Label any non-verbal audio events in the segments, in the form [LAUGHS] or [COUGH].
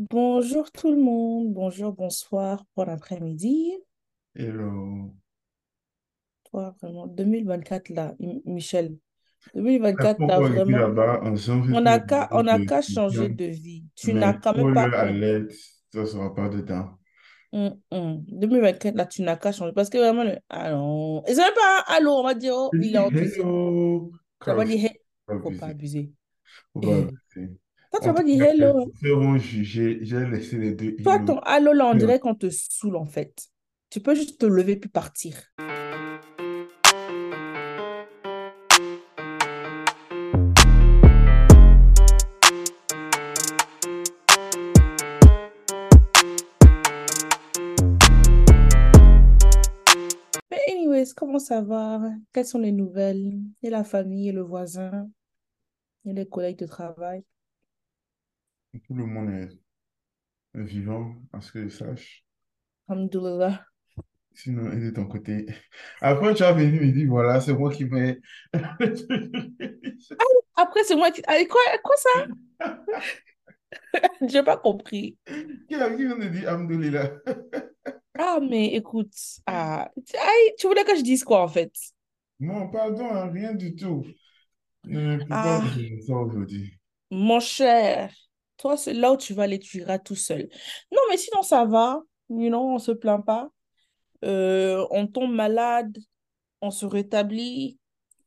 Bonjour tout le monde, bonjour, bonsoir, bon après-midi. Hello. Toi, vraiment, 2024 là, M- Michel, La 2024 fois là, vraiment, là-bas, en on pour n'a qu'à, on de qu'à changer de vie. Tu n'as quand même pas spoiler compris. alert, ça ne sera pas dedans. 2024 là, tu n'as qu'à changer. Parce que vraiment, le allô, et c'est même pas un allô, on va dire, oh, il est dis enthousiaste. hello, pas faut dire, hey, faut pas abuser. Faut pas abuser. Toi, tu En vas tout pas dire hello. hein? Vont juger. J'ai laissé les deux Toi, hello. ton allô là, on dirait qu'on te saoule en fait. Tu peux juste te lever puis partir. Mais anyways, comment ça va? Quelles sont les nouvelles? Et la famille, et le voisin, et les collègues de travail? Tout le monde est vivant, à ce que je sache. Alhamdoulilah. Sinon, et de ton côté. Après, tu as venu me dire, voilà, c'est moi qui vais. Après, c'est moi qui... Ah, quoi, quoi ça? [LAUGHS] J'ai pas compris. Qui a qui vient de dire Alhamdoulilah? [LAUGHS] Ah, mais écoute, ah, tu voulais que je dise quoi en fait? Non, pardon, hein, rien du tout. Ne me plus pas Ah, ça aujourd'hui. mon cher, toi, c'est là où tu vas aller, tu iras tout seul. Non, mais sinon, ça va. You know, on se plaint pas. Euh, on tombe malade, on se rétablit,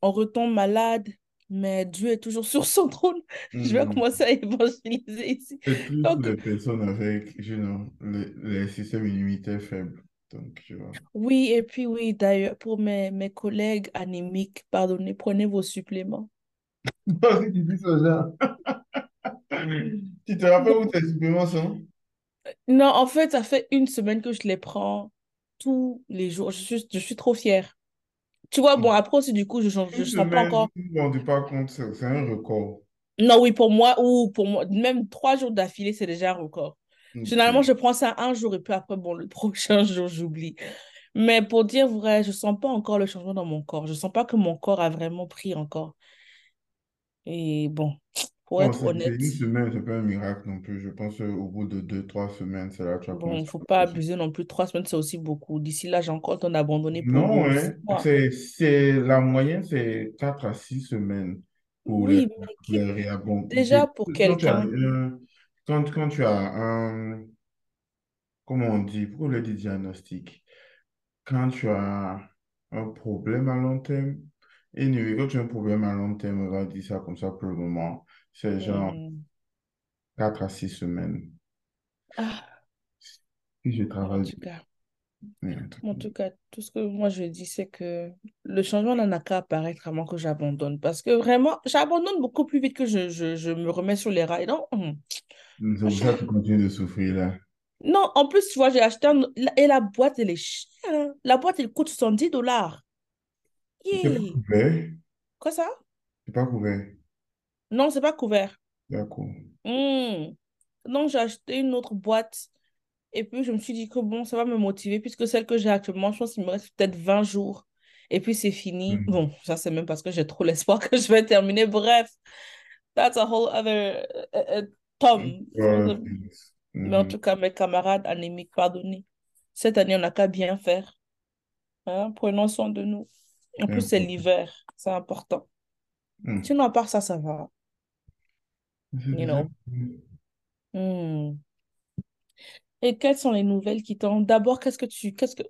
on retombe malade, mais Dieu est toujours [LAUGHS] sur son trône. Je vais Hmm. commencer à évangéliser ici. Plus Donc, les personnes avec, je know, les, les systèmes immunitaires faibles. Donc, oui, et puis oui, d'ailleurs, pour mes, mes collègues anémiques, pardonnez, prenez vos suppléments. [LAUGHS] Tu te rappelles où tes suppléments sont? Non, en fait, ça fait une semaine que je les prends tous les jours. Je suis, je suis trop fière. Tu vois, bon, après aussi, du coup, je ne je, je sens pas encore. tu ne pas compte, c'est un record. Non, oui, pour moi, ou pour moi, même trois jours d'affilée, c'est déjà un record. Généralement, je prends ça un jour et puis après, bon, le [LAUGHS] prochain jour, j'oublie. Mais pour dire vrai, je sens pas encore le changement dans mon corps. Je sens pas que mon corps a vraiment pris encore. Et bon, pour être honnête, une semaine, c'est pas un miracle non plus. Je pense qu'au bout de deux, trois semaines, c'est là que tu vas bon, commencer faut à pas abuser non plus. Trois semaines, c'est aussi beaucoup. D'ici là, j'ai encore le temps d'abandonner pour Non, six hein. C'est, c'est, la moyenne, c'est 4 à 6 semaines pour les, Oui, pour mais qui- les déjà pour as quelqu'un, un, quand, quand tu as un, comment on dit, pour le dit diagnostic, quand tu as un problème à long terme, et quand tu as un problème à long terme, on va dire ça comme ça pour le moment, c'est genre hmm, 4 à 6 semaines. ah, Si je en travaille tout cas. En tout cas, tout ce que moi je dis, c'est que le changement n'en a qu'à apparaître avant que j'abandonne. Parce que vraiment, j'abandonne beaucoup plus vite que je, je, je me remets sur les rails. Non, C'est pour ça que tu de souffrir là. Non, en plus, tu vois, j'ai acheté un... Et la boîte, elle est chère. hein. La boîte, elle coûte 70 dollars. C'est pas Yeah. couvert. Quoi ça? C'est pas couvert. Non, c'est pas couvert. D'accord. Hum. Donc, j'ai acheté une autre boîte. Et puis, je me suis dit que bon, ça va me motiver puisque celle que j'ai actuellement, je pense qu'il me reste peut-être 20 jours. Et puis, c'est fini. Hmm. Bon, ça, c'est même parce que j'ai trop l'espoir que je vais terminer. Bref, that's a whole other uh, uh, Tom. Voilà, c'est- Mais en tout cas, mes camarades anémiques, pardonnez. Cette année, on n'a qu'à bien faire. Hein? Prenons soin de nous. En plus, c'est l'hiver. C'est important. Hmm. Sinon, à part ça, ça va. C'est You know. Hmm. Et quelles sont les nouvelles qui t'ont... D'abord, qu'est-ce que tu... Qu'est-ce que...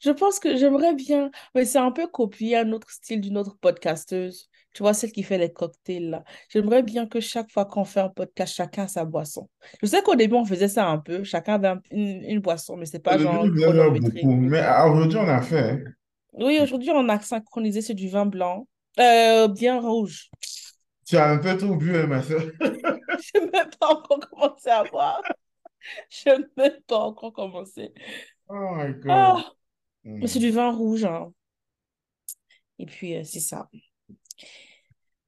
Je pense que j'aimerais bien... Mais c'est un peu copier un autre style d'une autre podcasteuse. Tu vois, celle qui fait les cocktails, là. J'aimerais bien que chaque fois qu'on fait un podcast, chacun a sa boisson. Je sais qu'au début, on faisait ça un peu. Chacun avait un- une, une boisson, mais c'est pas genre beaucoup. Mais ah, aujourd'hui, on a fait. Oui, hein. aujourd'hui, on a synchronisé sur du vin blanc. Euh, bien rouge. Tu as un peu trop bu, hein, ma soeur. [LAUGHS] Je n'ai même pas encore commencé à boire. Je n'ai même pas encore commencé. Oh my God. Ah, mais c'est du vin rouge, hein. Et puis, euh, c'est ça.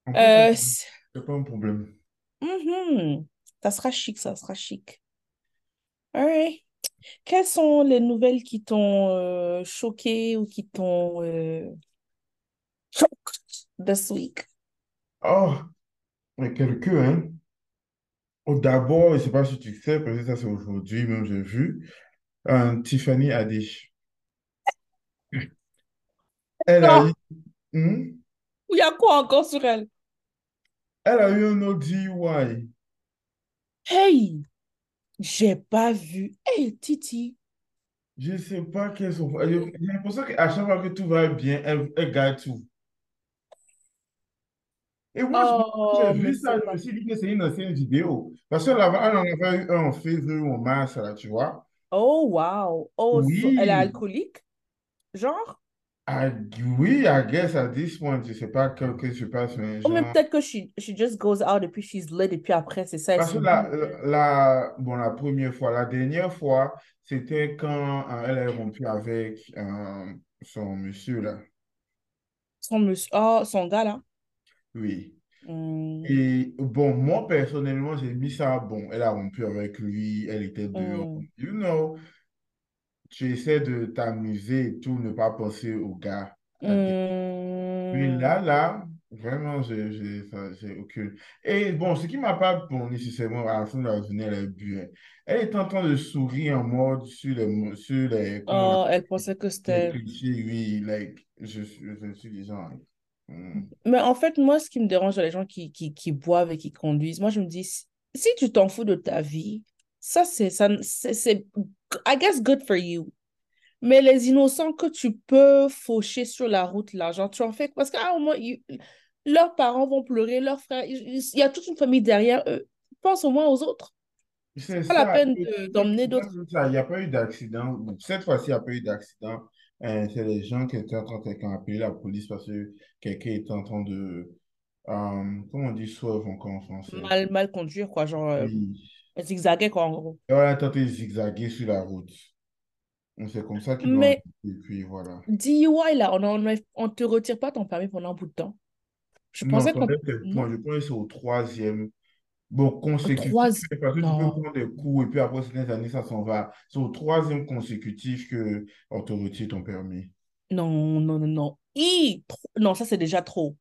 En Euh, c'est pas un problème. mhm. Ça sera chic, ça sera chic. Alright. Quelles sont les nouvelles qui t'ont euh, choqué ou qui t'ont shocked this week? Oh, mais quel queue, hein? Oh, D'abord, je ne sais pas si tu sais, parce que ça c'est aujourd'hui, même j'ai vu, un Tiffany Haddish. Elle a eu, Hmm? il y a quoi encore sur elle? Elle a eu un autre DUI. Hey, j'ai pas vu. Hey, Titi. Je ne sais pas quelles sont. J'ai l'impression qu'à chaque fois que tout va bien, elle, elle gagne tout. Et moi, je- j'ai Oh, mais vu ça, je me suis dit que c'est une ancienne vidéo. Parce qu'elle avait- elle en avait eu un en février ou en mars, là, tu vois. Oh, wow. Oh, so- elle est Oui, alcoolique? Genre? I- oui, I guess at this point, je ne sais pas que, que se passe, mais Oh, mais genre. peut-être que she, she just goes out et puis she's lit et puis après, c'est ça, Parce que la, la, bon, la première fois, la dernière fois, c'était quand euh, elle est rompue avec euh, son monsieur, là. Son monsieur, oh, son gars là. Oui. Hmm, Et bon, moi, personnellement, j'ai mis ça, bon, elle a rompu avec lui, elle était dehors. hmm, You know, tu essaies de t'amuser et tout, ne pas penser au gars. Mais hmm. là, là, vraiment, j'ai aucune. Et bon, ce qui m'a pas bon, nécessairement à la fin de la journée, elle a bu. hein. Elle est en train de sourire en mode sur les, sur les, Oh, elle pensait que c'était. oui, like, je, suis- je suis hmm. Mais en fait, moi, ce qui me dérange les gens qui, qui, qui boivent et qui conduisent, moi, je me dis, si, tu t'en fous de ta vie, ça, c'est, ça, c'est, I guess, good for you. Mais les innocents que tu peux faucher sur la route, là, genre, tu en fais. Parce qu'à un moment, ils- leurs parents vont pleurer, leurs frères, il y a toute une famille derrière eux. Pense au moins aux autres. C'est Pas la ça. peine de- le d'emmener d'autres. Il n'y a pas eu d'accident. Cette fois-ci, il n'y a pas eu d'accident. Euh, c'est les gens qui étaient en train de appelé la police parce que quelqu'un était en train de. euh, comment on dit swerve encore en français? Mal, mal conduire, quoi, genre, euh, Oui. zigzaguer, quoi, en gros. Et on a tenté de zigzaguer sur la route. C'est comme ça qu'ils Mais. Et puis voilà. DUI, là, on ne on te retire pas ton permis pendant un bout de temps? Je Non, pensais qu'on... Je pense que c'est au troisième. Bon, consécutif, trois... parce que tu peux prendre des coups et puis après certaines années, ça s'en va. C'est au troisième consécutif que on te retire ton permis. non, non, non, non. Trop- Non, ça, c'est déjà trop.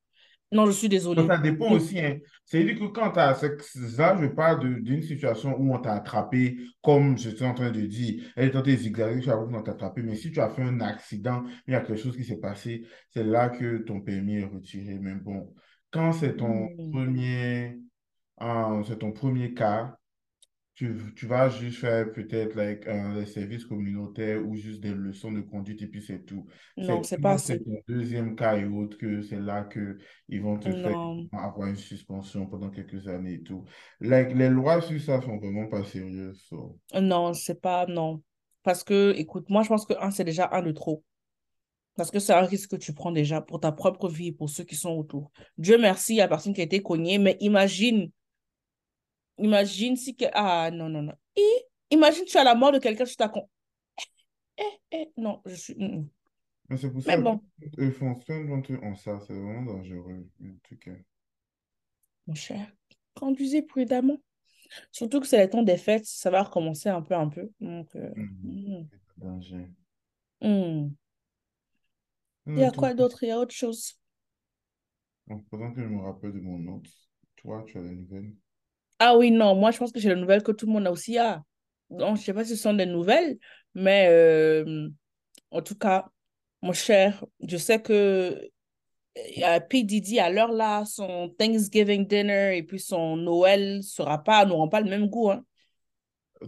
Non, je suis Donc, désolée. ça dépend aussi. Hein. C'est-à-dire que quand tu as ça, je parle d'une situation où on t'a attrapé, comme je suis en train de dire, elle est tentée de zigzaguer la route, on t'a attrapé. Mais si tu as fait un accident, il y a quelque chose qui s'est passé, c'est là que ton permis est retiré. Mais bon, quand c'est ton mm. premier, euh, c'est ton premier cas, tu, tu vas juste faire peut-être like, euh, les services communautaires ou juste des leçons de conduite et puis c'est tout. Non, C'est pas c'est ton deuxième cas et autres que c'est là que ils vont te faire avoir une suspension pendant quelques années et tout. Like, les lois sur ça sont vraiment pas sérieuses. so. non, c'est pas... Non. Parce que, écoute, moi, je pense que un, c'est déjà un de trop. Parce que c'est un risque que tu prends déjà pour ta propre vie et pour ceux qui sont autour. Dieu merci, il y a personne qui a été cogné, mais imagine, imagine si... Que... Ah, non, non, non. Et imagine, tu as la mort de quelqu'un, tu t'as... con- Eh, eh, non, je suis... mm, mm. Mais c'est pour Mais ça que bon, eux font soin de eux en ça. C'est vraiment dangereux. En tout cas. mon cher, conduisez prudemment. Surtout que c'est le temps des fêtes, ça va recommencer un peu, un peu. Donc, euh, Mhm. mm, Danger. mm. Il y a quoi d'autre? Il y a autre chose? pendant que je me rappelle de mon autre, toi, tu as des nouvelles? Ah oui, non, moi je pense que j'ai les nouvelles que tout le monde a aussi. Ah. Donc, je sais pas si ce sont des nouvelles, mais euh, en tout cas, mon cher, je sais que euh, P. Diddy, à l'heure là, son Thanksgiving dinner et puis son Noël sera pas, n'auront pas le même goût. Hein.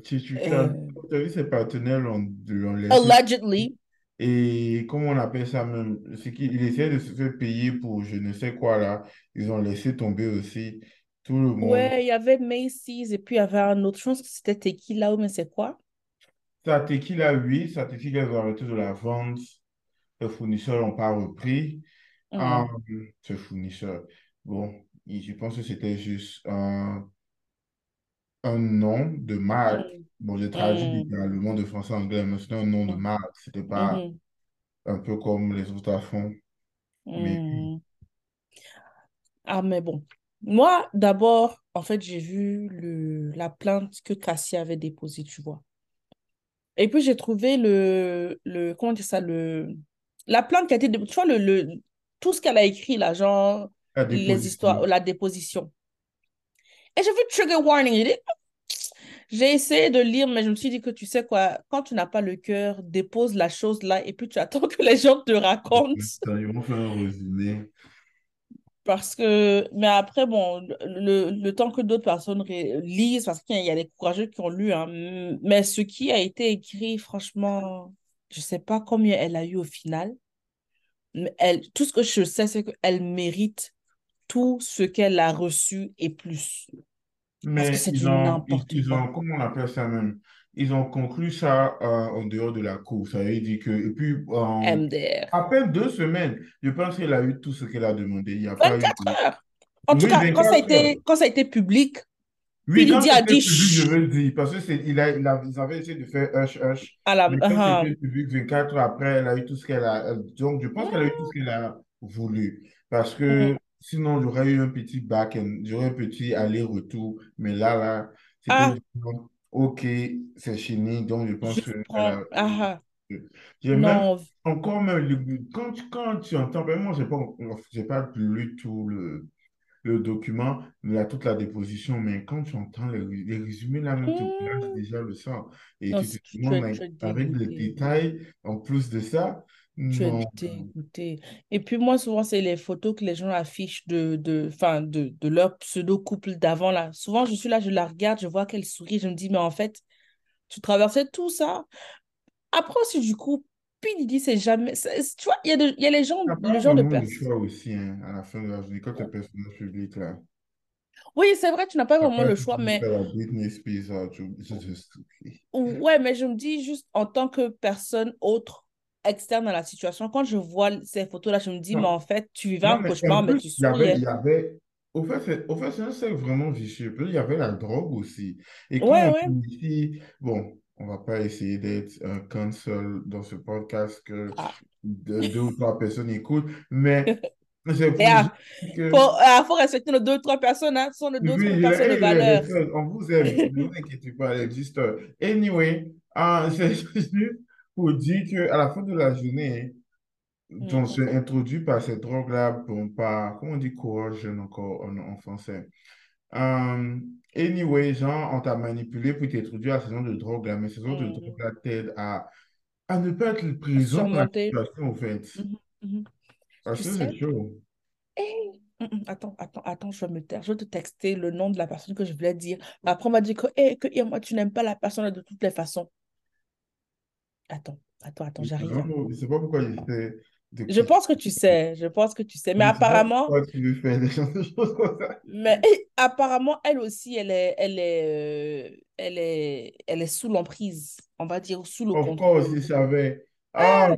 Tu, Euh, as vu, ses partenaires l'ont l'ont laissé. allegedly. Et comment on appelle ça même? C'est qu'il essaie de se faire payer pour je ne sais quoi là. Ils ont laissé tomber aussi tout le monde. Ouais, il y avait Macy's et puis il y avait un autre, je pense que c'était Tequila, ou mais c'est quoi? Ça Tequila, oui, ça Tequila, ils ont arrêté de la vente. Les fournisseurs n'ont pas repris. Ah, Hmm, ce fournisseur. Bon, je pense que c'était juste un, un nom de marque. hmm, Bon, j'ai traduit hmm, littéralement de français à anglais, mais c'était un nom de hmm, marque. C'était pas mhm, un peu comme les autres à fond. Mais. Ah, mais bon. Moi, d'abord, en fait, j'ai vu le, la plainte que Cassie avait déposée, tu vois. Et puis, j'ai trouvé le, le, comment dire ça, le, la plainte qui a été, tu vois, le, le, tout ce qu'elle a écrit, là, genre, les histoires, la déposition. Et j'ai vu trigger warning. J'ai essayé de lire, mais je me suis dit que tu sais quoi, quand tu n'as pas le cœur, dépose la chose là et puis tu attends que les gens te [LAUGHS] racontent. Ils vont faire un résumé. Parce que, mais après, bon, le, le temps que d'autres personnes lisent, parce qu'il y a des courageux qui ont lu, hein, mais ce qui a été écrit, franchement, je ne sais pas combien elle a eu au final. Mais elle, tout ce que je sais, c'est qu'elle mérite tout ce qu'elle a reçu et plus. Mais Parce que ils ont, ils, ont, comment on appelle ça même? Ils ont conclu ça euh, en dehors de la cour. Ça veut dire que, et puis, en à peine deux semaines, je pense qu'elle a eu tout ce qu'elle a demandé. Il y a 24 pas heures. En tout cas, quand ça, a été, quand ça a été public, oui, quand c'était public, je veux dire, parce que c'est, il a, il a, ils avaient essayé de faire hush hush. À la, mais quand uh c'était public, 24 heures après, elle a eu tout ce qu'elle a. Donc, je pense qu'elle a eu tout ce qu'elle a voulu. Parce que mm-hmm. sinon, j'aurais eu un petit back, j'aurais un petit aller-retour. Mais là, là, c'était ah. OK, c'est fini. Donc, je pense que. Prends... Ah. J'ai même encore même, quand, quand tu entends, ben moi, je n'ai pas, pas lu tout le le document, il y a toute la déposition, mais quand tu entends les, les résumés, là, même, tu déjà le sang. Et tu te demandes, avec les détails, en plus de ça, tu es dégoûté. Et puis moi, souvent, c'est les photos que les gens affichent de, de, de, de leur pseudo-couple d'avant. là. Souvent, je suis là, je la regarde, je vois qu'elle sourit, je me dis, mais en fait, tu traversais tout ça. Après aussi, du coup, dit, c'est jamais. Tu vois, il y, a de, y a les gens, le genre de personnes. choix aussi, hein, à la fin de la journée, quand tu es personnage public, là. Oui, c'est vrai, tu n'as pas vraiment le choix, mais. Ouais, mais je me dis juste en tant que personne autre externe à la situation, quand je vois ces photos-là, je me dis, mais en fait, tu vivais un cauchemar, mais tu souriais. Il y avait, au fait, c'est un cercle vraiment vicieux. Il y avait la drogue aussi. Et quand ouais, on ici, bon, on va pas essayer d'être un cancel dans ce podcast que ah. deux, ou trois personnes écoutent, mais [LAUGHS] c'est pour ah, que... faut, ah, faut, respecter nos deux ou trois personnes, hein, ce sont nos deux ou trois personnes de valeur. On vous aime, ne vous inquiétez pas, elle existe. Anyway, uh, [LAUGHS] c'est juste pour dire qu'à la fin de la journée, mm. on s'est introduit par cette drogue-là, bon, par, comment on dit coercion encore en, en français? Um, Anyway, genre, on t'a manipulé pour t'introduire à ce genre de drogue-là, mais ce genre de mm. drogue-là t'aide à, à ne pas être présent dans la situation, en fait. Mm-hmm, mm-hmm. Parce que c'est chaud. Hey. Mm, attends, attends, attends, je vais me taire. Je vais te texter le nom de la personne que je voulais dire. Après, on m'a dit que, hey, que moi, tu n'aimes pas la personne de toutes les façons. Attends, attends, attends, j'arrive. Je ne sais pas pourquoi il était je pense que tu sais, je pense que tu sais. Mais apparemment. Mais [LAUGHS] apparemment, elle aussi, elle est, elle est, euh, elle est, elle est sous l'emprise, on va dire, sous le contrôle. Encore aussi, savait. Ah!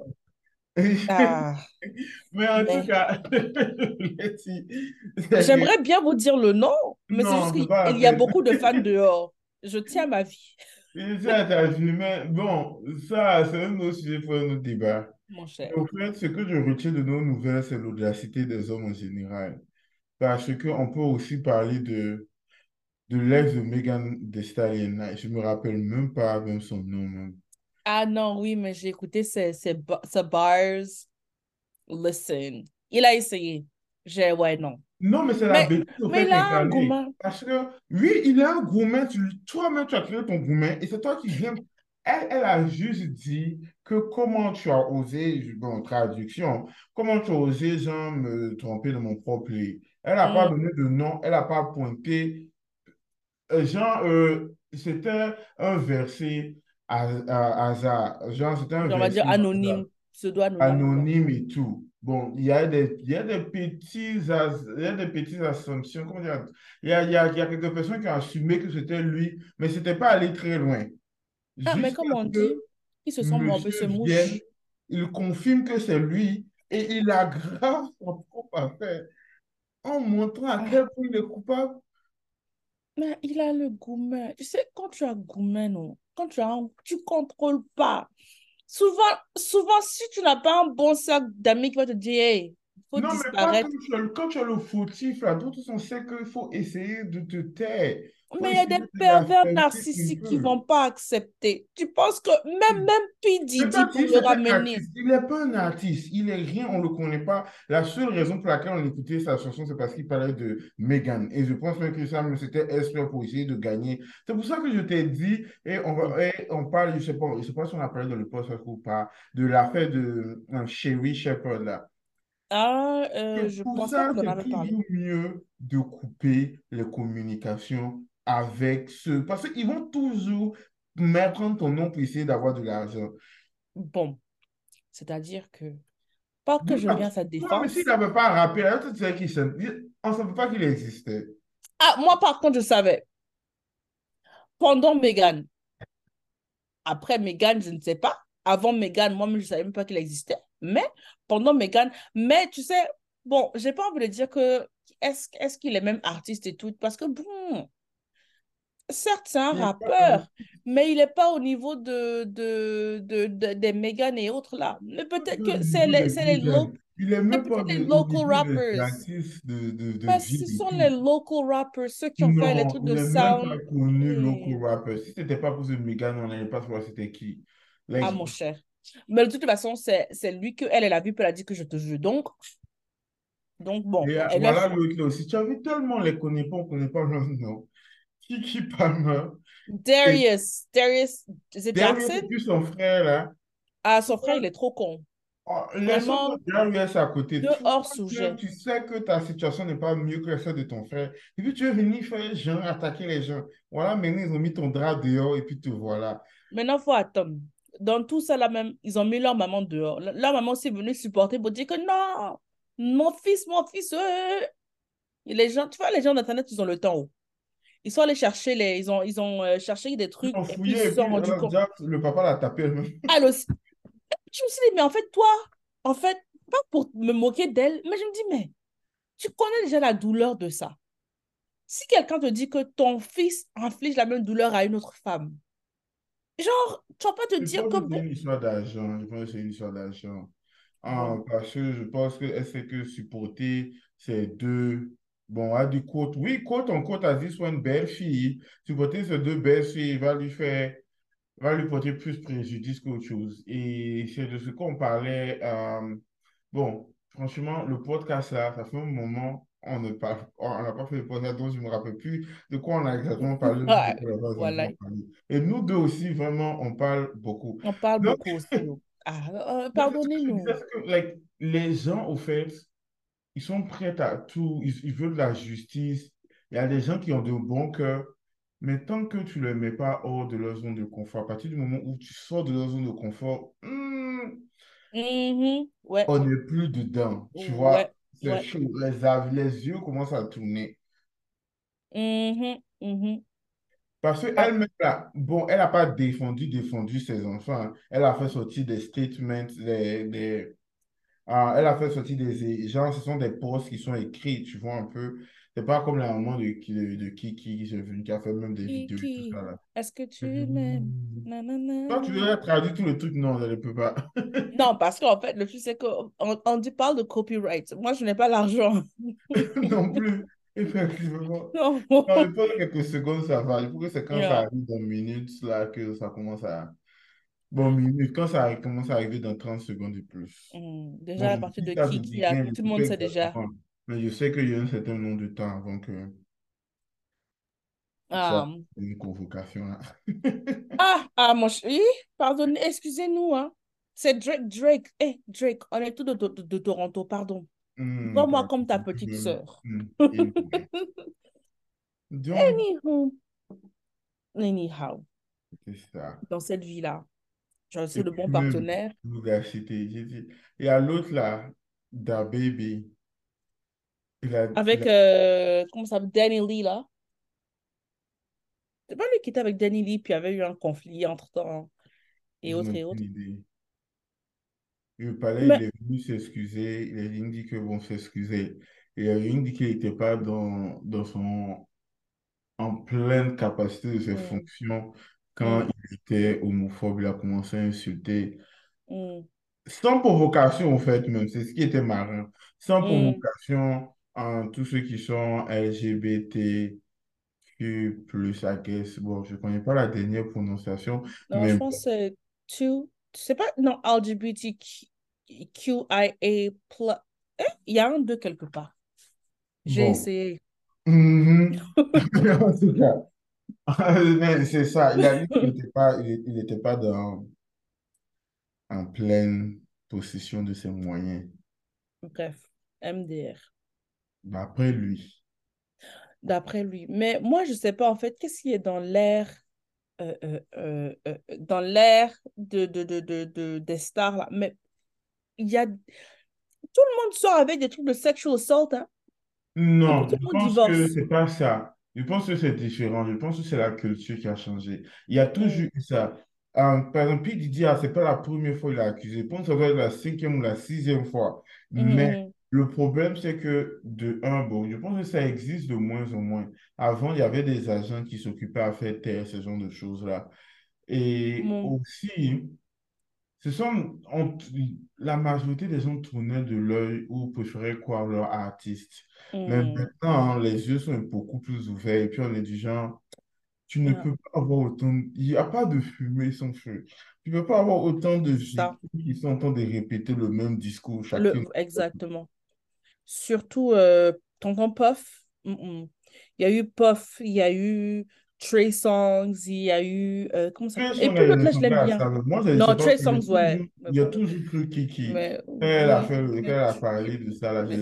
ah. [LAUGHS] mais en tout cas, [LAUGHS] j'aimerais bien vous dire le nom, mais c'est juste qu'il y a beaucoup de fans dehors. Je tiens ma vie. Je tiens ta vie, mais bon, ça, c'est un autre sujet pour un autre débat. Mon cher. Au fait, ce que je retiens de nos nouvelles, c'est l'audacité des hommes en général. Parce qu'on peut aussi parler de, de l'ex de Megan Thee Stallion. Je me rappelle même pas même son nom. Ah non, oui, mais j'ai écouté ses, ses, bars. Listen. Il a essayé. J'ai, ouais, non. Non, mais c'est la bêtise au fait là, Parce que, oui, il a un gourmet. Toi-même, tu as créé ton gourmet et c'est toi qui viens elle, a juste dit que comment tu as osé, bon, traduction, comment tu as osé, genre, me tromper de mon propre lit. Elle n'a pas mm. donné de nom, elle n'a pas pointé. Euh, genre, euh, c'était un verset à, hasard. Genre, c'était un On va dire anonyme, anonyme. Anonyme et tout. Bon, il y a des, il y a des, petits, il y a des petites assumptions. Comment dire? Il y a, il y a, il y a quelques personnes qui ont assumé que c'était lui, mais ce n'était pas allé très loin. Ah, mais comme on dit, ils se sont un peu ce mouche. Il confirme que c'est lui et il aggrave [LAUGHS] son propre affaire en montrant à quel point il est coupable. Mais il a le gourmet. Tu sais, quand tu as gourmet, non, quand tu as tu contrôles pas. Souvent, souvent, si tu n'as pas un bon sac d'amis qui va te dire, hey, faut non, disparaître. mais pas quand tu, as, quand tu as le fautif, là, d'autres on sait qu'il faut essayer de te taire. Mais il y a des pervers narcissiques qui peu. vont pas accepter. Tu penses que même, même P. C'est Diddy pas pour le ramener? Il n'est pas un artiste. Il est rien, on ne le connaît pas. La seule raison pour laquelle on écoutait sa chanson, c'est parce qu'il parlait de Meghan. Et je pense même que ça, c'était exprès pour essayer de gagner. C'est pour ça que je t'ai dit, et on, va, et on parle, je sais pas, je sais pas si on a parlé dans le post ou pas, de l'affaire de euh, Sherry Shepherd là. Ah, euh, je pense ça, en c'est toujours mieux de couper les communications avec ceux. Parce qu'ils vont toujours mettre ton nom pour essayer d'avoir de l'argent. Bon, c'est-à-dire que, pas que je viens à parce- sa Non, mais s'il défense. n'avait pas rappelé, tu sais qu'il on ne savait pas qu'il existait. Ah, moi, par contre, je savais. Pendant Meghan, après Meghan, je ne sais pas. Avant Meghan, moi-même, je ne savais même pas qu'il existait. Mais pendant Meghan, mais tu sais, bon, j'ai pas envie de dire que est-ce est-ce qu'il est même artiste et tout, parce que bon, certes, c'est un rappeur, mais il n'est pas au niveau de, de, de, de- des Meghan et autres là. Mais peut-être que c'est les, c'est les, lo- les local rappers. artistes de, de, de Mais ce sont les local rappers, ceux qui ont fait les Non, trucs de n'est même pas sound. connu local rapper. Si ce n'était pas pour ce Megan, on n'allait pas savoir c'était qui. Ah, Like, mon cher. Mais de toute façon, c'est lui que elle, elle a vu, elle a dit que je te jure. Donc, donc bon, et euh, elle a voilà l'autre là aussi. Tu as vu tellement, on ne les connaît pas, on ne connaît pas nom. Kiki Palmer. Et Darius, Darius, c'est Jackson? son frère là. Ah, son frère, il est trop con. Oh, laissons Vraiment, Darius à côté. de hors que sujet. tu sais que ta situation n'est pas mieux que celle de ton frère. Et puis tu veux venir faire gens, attaquer les gens. Voilà, maintenant ils ont mis ton drap dehors et puis te voilà. Maintenant, il faut attendre. Dans tout ça, là même, ils ont mis leur maman dehors. Leur maman aussi est venue supporter pour dire que non, mon fils, mon fils, euh. Et les gens, tu vois, les gens d'Internet, ils ont le temps. Ils sont allés chercher les, ils ont, ils ont euh, cherché des Ils trucs ont et puis ils fouillé sont rendus compte. déjà, le papa l'a tapé elle-même. Elle aussi. Je me suis dit, mais en fait, toi, en fait, pas pour me moquer d'elle, mais je me dis, mais tu connais déjà la douleur de ça. Si quelqu'un te dit que ton fils inflige la même douleur à une autre femme, genre, tu vas pas te Je dire pense que que c'est une histoire d'argent. Je pense que c'est une histoire d'argent. Ah, parce que je pense qu'elle fait que supporter ces deux. Bon, à du côte. Oui, côte en côte, a dit soit une belle fille. Supporter ces deux belles filles va lui faire, va lui porter plus préjudice qu'autre chose. Et c'est de ce qu'on parlait. euh, bon, franchement, le podcast là, ça fait un moment. On ne parle, on n'a pas fait le podcast, donc je ne me rappelle plus de quoi on a exactement [LAUGHS] parlé, voilà. Et nous deux aussi, vraiment, on parle beaucoup. On parle Donc, beaucoup aussi. Ah, euh, [LAUGHS] pardonnez-nous. like, les gens, au fait, ils sont prêts à tout, ils, ils veulent de la justice. Il y a des gens qui ont de bons cœurs, mais tant que tu ne les mets pas hors de leur zone de confort, à partir du moment où tu sors de leur zone de confort, hmm, Mhm, Ouais, on n'est plus dedans. Tu vois, ouais, c'est ouais. chaud. Les, yeux commencent à tourner. Mhm, mhm. Parce qu'elle-même, bon, elle n'a pas défendu, défendu ses enfants. hein. Elle a fait sortir des statements, des, des, Ah, elle a fait sortir des gens, ce sont des posts qui sont écrits, tu vois un peu. C'est pas comme la maman de, de, de Kiki, qui a fait même des vidéos tout ça est-ce que tu m'aimes? Toi, tu dois traduire tout le truc, non, je ne peux pas. Non, parce qu'en fait, le truc, c'est qu'on on dit, parle de copyright. Moi, je n'ai pas l'argent. [LAUGHS] Non plus, effectivement. [LAUGHS] Non. Non, mais pour quelques secondes, ça va. Il faut que c'est quand ça arrive dans minutes là que ça commence à. Bon, minutes, quand ça commence à arriver dans 30 secondes et plus. Bon, Déjà, à partir de rien, je tout le monde sait déjà. Mais je sais qu'il y a un certain nombre de temps avant que Ah, une convocation là. ah, [LAUGHS] ah, mon chéri, pardonnez, excusez-nous, hein. C'est Drake, Drake. Eh, Drake, on est tous de, de, Toronto, pardon. Hmm, Vois-moi comme ta petite sœur. [LAUGHS] Donc, Anywho, anyhow, c'est ça. dans cette vie-là, Et le bon partenaire. cité, j'ai dit. Il y a l'autre là, Da Baby. Il a, il Avec, a, euh, comment ça s'appelle, Danny Lee, là. C'est pas lui qui était avec Danny Lee, puis il y avait eu un conflit entre-temps, et je autres n'ai et autres. idée. Il parlait, il Mais, est venu s'excuser. Il a dit que bon s'excuser. Et il a dit qu'il n'était pas dans, dans son, en pleine capacité de ses hmm, fonctions quand hmm, il était homophobe. Il a commencé à insulter. hmm, Sans provocation, en fait, même. C'est ce qui était marrant. Sans hmm, provocation, en tous ceux qui sont LGBT, plus, guess. Bon, je connais pas la dernière prononciation, Non, je pense que two, c'est pas, non, LGBTQIA+. Eh, Il y a un 2 quelque part. J'ai bon. essayé. Mhm. [LAUGHS] [LAUGHS] En tout cas, [LAUGHS] mais c'est ça. Il a dit qu'il n'était pas, il, il était pas dans, en pleine possession de ses moyens. Bref, MDR, D'après lui. d'après lui. Mais moi, je sais pas, en fait, qu'est-ce qui est dans l'air, euh, euh, euh, dans l'air de, de, de, de, de- des stars, là? Mais il y a, tout le monde sort avec des trucs de sexual assault, hein? Non, je pense que divorce. c'est pas ça. Je pense que c'est différent. Je pense que c'est la culture qui a changé. Il y a toujours Mm, eu ça. Euh, par exemple, P. Diddy, ah, c'est pas la première fois qu'il a accusé. Je pense que ça doit être la cinquième ou la sixième fois. Mais mhm, le problème, c'est que, de un, bon, je pense que ça existe de moins en moins. Avant, il y avait des agents qui s'occupaient à faire taire ce genre de choses-là. Et aussi, ce sont, on- la majorité des gens tournaient de l'œil ou préféraient croire leur artiste. Mais mm, maintenant, hein, les yeux sont beaucoup plus ouverts et puis on est du genre, tu ne yeah, peux pas avoir autant, il n'y a pas de fumée sans feu. Tu ne peux pas avoir autant de victimes qui sont en train de répéter le même discours Le, chacune. exactement. Surtout euh, Tonton Puff? mm, mm. Il y a eu Puff, il y a eu Trey Songs, il y a eu. euh, comment ça s'appelle? Et puis l'autre là, je l'aime bien. Moi, je sais Non, Trey Songs, ouais. il y a toujours cru Kiki. Mais Quand elle a oui, fait, quand mais, elle a parlé de ça, là, mais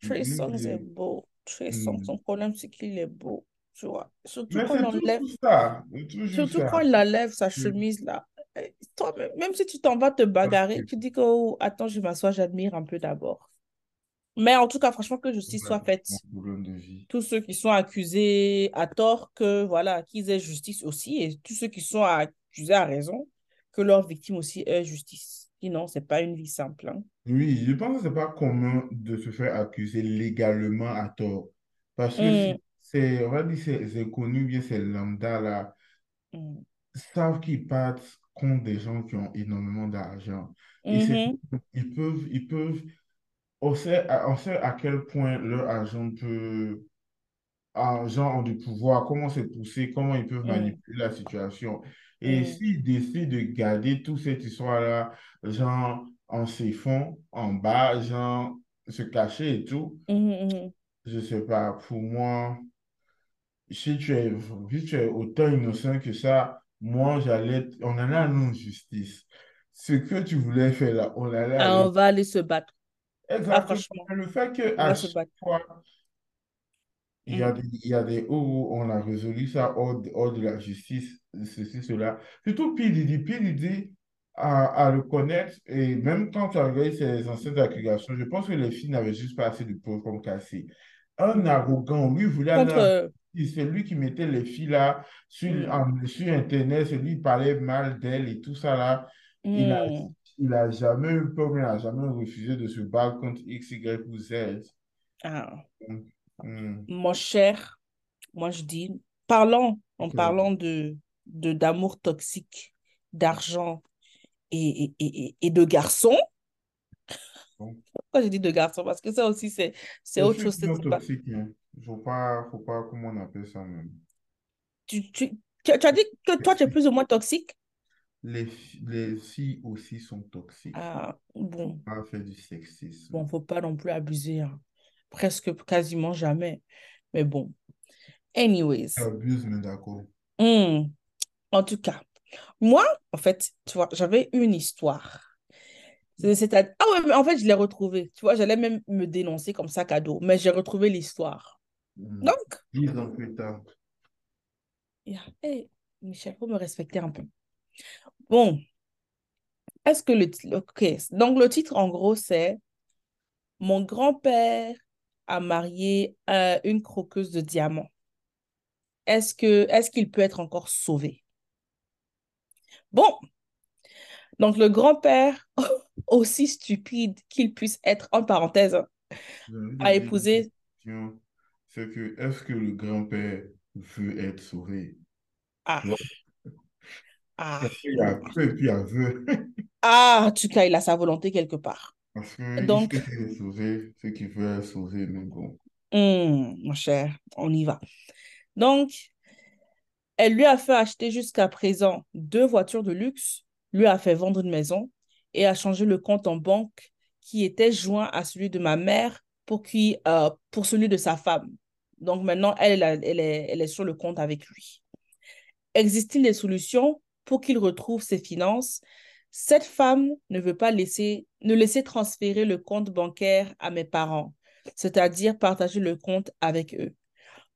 Trey, Songs est beau. Trey Songs, Hmm. son problème, c'est qu'il est beau. Tu vois. Surtout Mais quand il c'est enlève, ça, surtout quand il enlève sa Hmm. chemise là. Eh, Toi, même même si tu t'en vas te bagarrer, tu dis que, oh, attends, je m'assois, j'admire un peu d'abord. Mais en tout cas, franchement, que justice soit faite. Tous ceux qui sont accusés à tort, que voilà, qu'ils aient justice aussi, et tous ceux qui sont accusés à raison, que leur victime aussi ait justice. Sinon, c'est pas une vie simple. hein. Oui, je pense que c'est pas commun de se faire accuser légalement à tort. Parce que Mm, c'est, on va dire, ces inconnus, bien ces lambda là, mm, savent qu'ils partent contre des gens qui ont énormément d'argent. C'est, mhm, ils peuvent, ils peuvent, on sait, à- on sait à quel point leur argent peut gens ont du pouvoir, comment c'est poussé, comment ils peuvent manipuler la situation. Et mm, s'ils décident de garder toute cette histoire-là, genre en siphon, en bas, genre se cacher et tout, mhm. je sais pas, pour moi, si tu es, si tu es autant innocent que ça, moi, j'allais, on allait aller en justice. Ce que tu voulais faire là, on allait Ah, on va aller se battre. Ah, Exactement. franchement, Le fait va se chaque fois, Il y a Mm, des, il y a des où on a résolu ça hors, de hors de la justice, ceci, cela. Surtout P. Diddy. P. Diddy à, à le connaître, et même quand tu as regardé ses anciennes accusations, je pense que les filles n'avaient juste pas assez de peau comme Cassie. Un arrogant, lui voulait Contre. euh. C'est lui qui mettait les filles là sur, mm, en- sur Internet, c'est lui qui parlait mal d'elle et tout ça là. Il a, mm. Il a jamais eu peur, il n'a jamais refusé de se battre contre X, Y ou Z. Ah, Hmm. mon cher, moi je dis, parlons, en parlant de, de d'amour toxique, d'argent et, et, et, et de garçons. Bon. Pourquoi j'ai dit de garçons? Parce que ça aussi, c'est, autre chose. c'est pas- toxiques, hein. Faut pas, faut pas, comment on appelle ça même? Tu, tu, tu as dit que toi, tu es plus ou moins toxique? Les, les filles aussi sont toxiques. Ah, bon, Pas faire du sexisme. bon, faut pas non plus abuser. hein. Presque, quasiment jamais. Mais bon, anyways. Abuse, mais d'accord. Hmm, En tout cas, moi, en fait, tu vois, j'avais une histoire. C'est, c'est à- Ah ouais, mais en fait, je l'ai retrouvée. Tu vois, j'allais même me dénoncer comme ça, cadeau. Mais j'ai retrouvé l'histoire. Hmm. Donc, Dix ans plus tard. yeah. Hey, Michel, faut me respecter un peu. Bon, est-ce que le... Ok, donc le titre, en gros, c'est Mon grand-père a marié euh, une croqueuse de diamants. Est-ce que, est-ce qu'il peut être encore sauvé? Bon, donc le grand-père, [LAUGHS] aussi stupide qu'il puisse être, en parenthèse, hein, a épousé... C'est que, est-ce que le grand-père veut être sauvé? Ah, ah, a et puis il [LAUGHS] ah, en tout cas, il a sa volonté quelque part. Parce Donc, être sauvé, mais bon. hum, mon cher, on y va. Donc, Elle lui a fait acheter jusqu'à présent deux voitures de luxe, lui a fait vendre une maison et a changé le compte en banque qui était joint à celui de ma mère pour, qui, euh, pour celui de sa femme. Donc maintenant, elle, elle, elle, est, elle est sur le compte avec lui. Existe-t-il des solutions pour qu'il retrouve ses finances Cette femme ne veut pas laisser, transférer le compte bancaire à mes parents, c'est-à-dire partager le compte avec eux.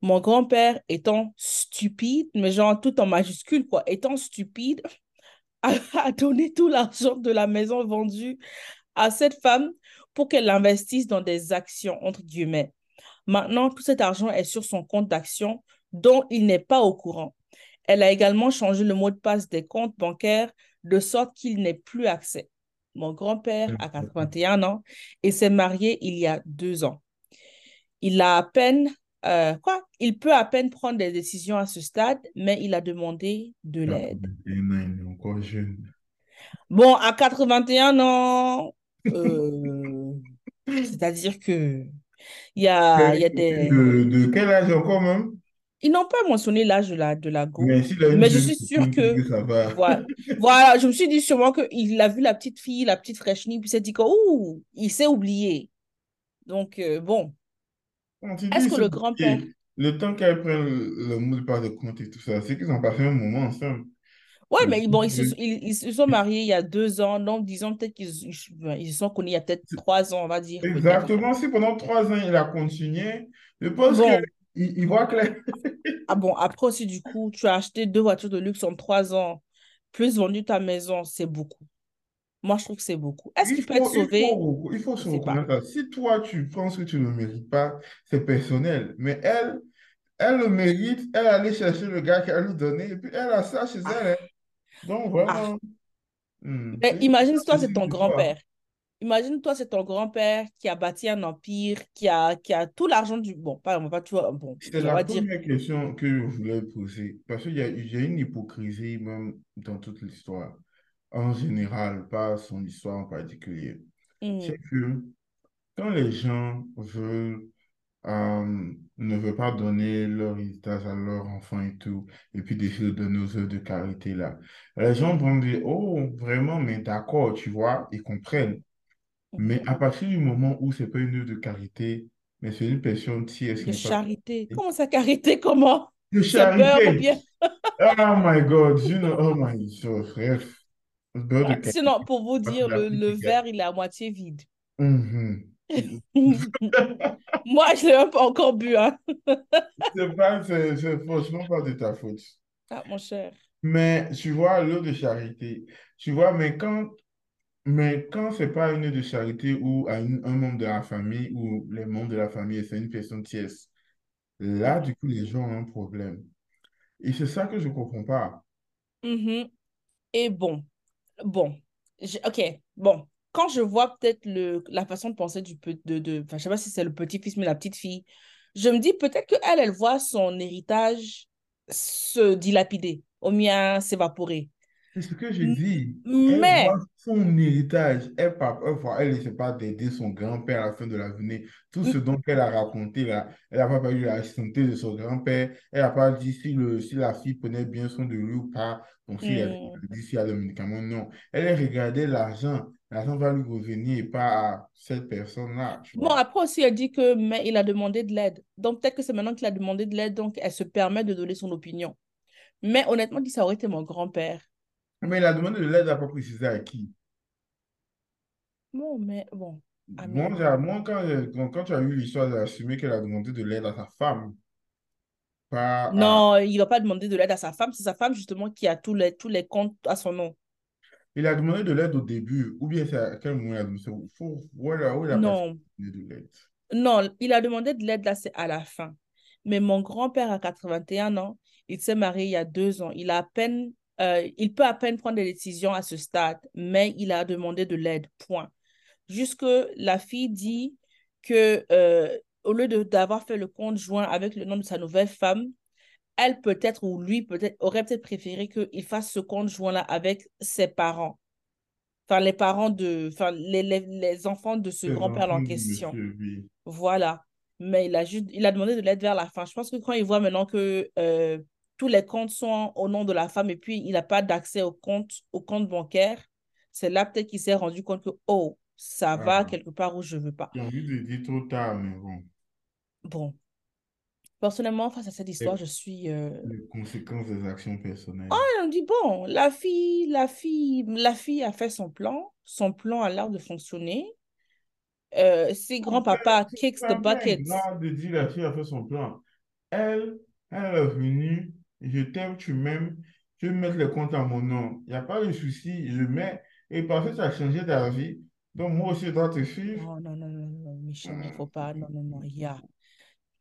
Mon grand-père étant stupide, mais genre tout en majuscule, quoi, étant stupide, [LAUGHS] a, donné tout l'argent de la maison vendue à cette femme pour qu'elle l'investisse dans des actions, entre guillemets. Maintenant, tout cet argent est sur son compte d'action dont il n'est pas au courant. Elle a également changé le mot de passe des comptes bancaires de sorte qu'il n'ait plus accès. Mon grand-père a 81 ans et s'est marié il y a deux ans. Il a à peine euh, quoi, il peut à peine prendre des décisions à ce stade, mais il a demandé de l'aide. encore jeune. Bon, à 81 ans, euh, [LAUGHS] c'est-à-dire que il y a, y a des... De, de, quel âge encore même? Ils n'ont pas mentionné l'âge de la, de la go. Mais, mais je suis sûre que... ça va. Voilà. voilà, je me suis dit sûrement qu'il a vu la petite fille, la petite fraîchenie, puis s'est dit que, ouh, il s'est oublié. Donc, euh, bon. Est-ce que le grand-père... Le temps qu'elle prenne le, mot de passe de compte et tout ça, c'est qu'ils ont passé un moment ensemble. Oui, mais bon, ils se, ils, ils se, sont mariés il y a deux ans, donc disons peut-être qu'ils ils se sont connus il y a peut-être trois ans, on va dire. Exactement, si pendant trois ans il a continué, je pense bon. Il voit clair. ah bon, après aussi, du coup, tu as acheté deux voitures de luxe en trois ans, plus vendu ta maison, c'est beaucoup. Moi, je trouve que c'est beaucoup. Est-ce qu'il peut être sauvé? Il faut, il faut se reconnaître. Si toi, tu penses que tu ne le mérites pas, c'est personnel. Mais elle, elle le mérite. Elle allait chercher le gars qu'elle lui donnait et puis elle a ça chez elle. Hein. Donc, vraiment. Ah. Hmm, imagine-toi, c'est ton grand-père. Imagine-toi, c'est ton grand-père qui a bâti un empire, qui a, qui a tout l'argent du... Bon, pas, pas tu vois, bon, C'est la première question que je voulais poser. Parce qu'il y, a, y a une hypocrisie même dans toute l'histoire en général, pas son histoire en particulier. Mm. C'est que quand les gens veulent, euh, ne veulent pas donner leur héritage à leur enfant et tout, et puis décident de donner aux œuvres de carité là, les gens vont dire, oh, vraiment, mais d'accord, tu vois, ils comprennent. Mais à partir du moment où c'est pas une œuvre de carité, mais c'est une personne tierce. De charité. Comment ça, carité? [LAUGHS] Comment? De charité. oh my God, you know, oh my God, bref. Sinon, pour vous dire, le, le verre, il est à moitié vide. Mm-hmm. [LAUGHS] Moi, je ne l'ai même pas encore bu. Hein. [LAUGHS] c'est, franchement pas de ta faute. Ah, mon cher. Mais tu vois, l'eau de charité, tu vois, mais quand, mais quand c'est pas une de charité ou un, un membre de la famille ou les membres de la famille, c'est une personne tierce, là, du coup, les gens ont un problème. Et c'est ça que je ne comprends pas. Mm-hmm. Et bon, bon, ok, bon, quand je vois peut-être le, la façon de penser du de, de enfin, je sais pas si c'est le petit-fils, mais la petite fille, je me dis peut-être qu'elle, elle voit son héritage se dilapider, au mien s'évaporer. C'est ce que je dis. Mais... Elle voit son héritage. Elle, elle, ne sait pas d'aider son grand-père à la fin de l'avenir. Tout ce dont elle a raconté, là, elle n'a pas eu la santé de son grand-père. Elle n'a pas dit si, le, si la fille prenait bien soin de lui ou pas. Donc, s'il mm. y, y, a des médicaments, non. Elle a regardé l'argent. L'argent va lui revenir et pas à cette personne-là. Bon, après aussi, elle dit que mais il a demandé de l'aide. Donc, peut-être que c'est maintenant qu'il a demandé de l'aide, donc elle se permet de donner son opinion. Mais honnêtement, dit ça aurait été mon grand-père. Mais il a demandé de l'aide, à pas préciser à qui? Bon, mais bon. Moi, moi quand, quand, tu as eu l'histoire d'assumer qu'elle a demandé de l'aide à sa femme, pas Non, il ne va pas demander de l'aide à sa femme, c'est sa femme justement qui a tous les, tous les comptes à son nom. Il a demandé de l'aide au début, ou bien c'est à quel moment il a demandé? Faut, voilà, où il a non. de l'aide. Non, il a demandé de l'aide là, c'est à la fin. Mais mon grand-père a 81 ans, il s'est marié il y a deux ans. Il a à peine euh, il peut à peine prendre des décisions à ce stade, mais il a demandé de l'aide, point. Jusque la fille dit que euh, au lieu d'avoir fait le compte joint avec le nom de sa nouvelle femme, elle peut-être ou lui peut-être aurait peut-être préféré qu'il fasse ce compte joint-là avec ses parents. Enfin, les parents de, enfin, les, les, enfants de ce grand-père en question. Voilà. Mais il a juste, il a demandé de l'aide vers la fin. Je pense que quand il voit maintenant que euh, tous les comptes sont au nom de la femme et puis il n'a pas d'accès au compte, au compte bancaire, c'est là peut-être qu'il s'est rendu compte que, oh, ça va Ah, quelque part où je ne veux pas. j'ai envie de dire trop tard, mais bon. Bon, personnellement, face à cette histoire, Et je suis... euh, Les conséquences des actions Oh, personnelles. on dit, bon, la fille, la fille, la fille a fait son plan. Son plan a l'air de fonctionner. Euh, grand-papa c'est kicks the bucket, de dire la fille a fait son plan. Elle, elle est venue, je t'aime, tu m'aimes, je vais mettre les comptes à mon nom. Il n'y a pas de souci, je mets. Et parce que tu as changé ta vie, donc moi aussi, je dois te suivre. non, non, non, non, non, Michel, il faut Hum, pas. Non, non, non, il y a.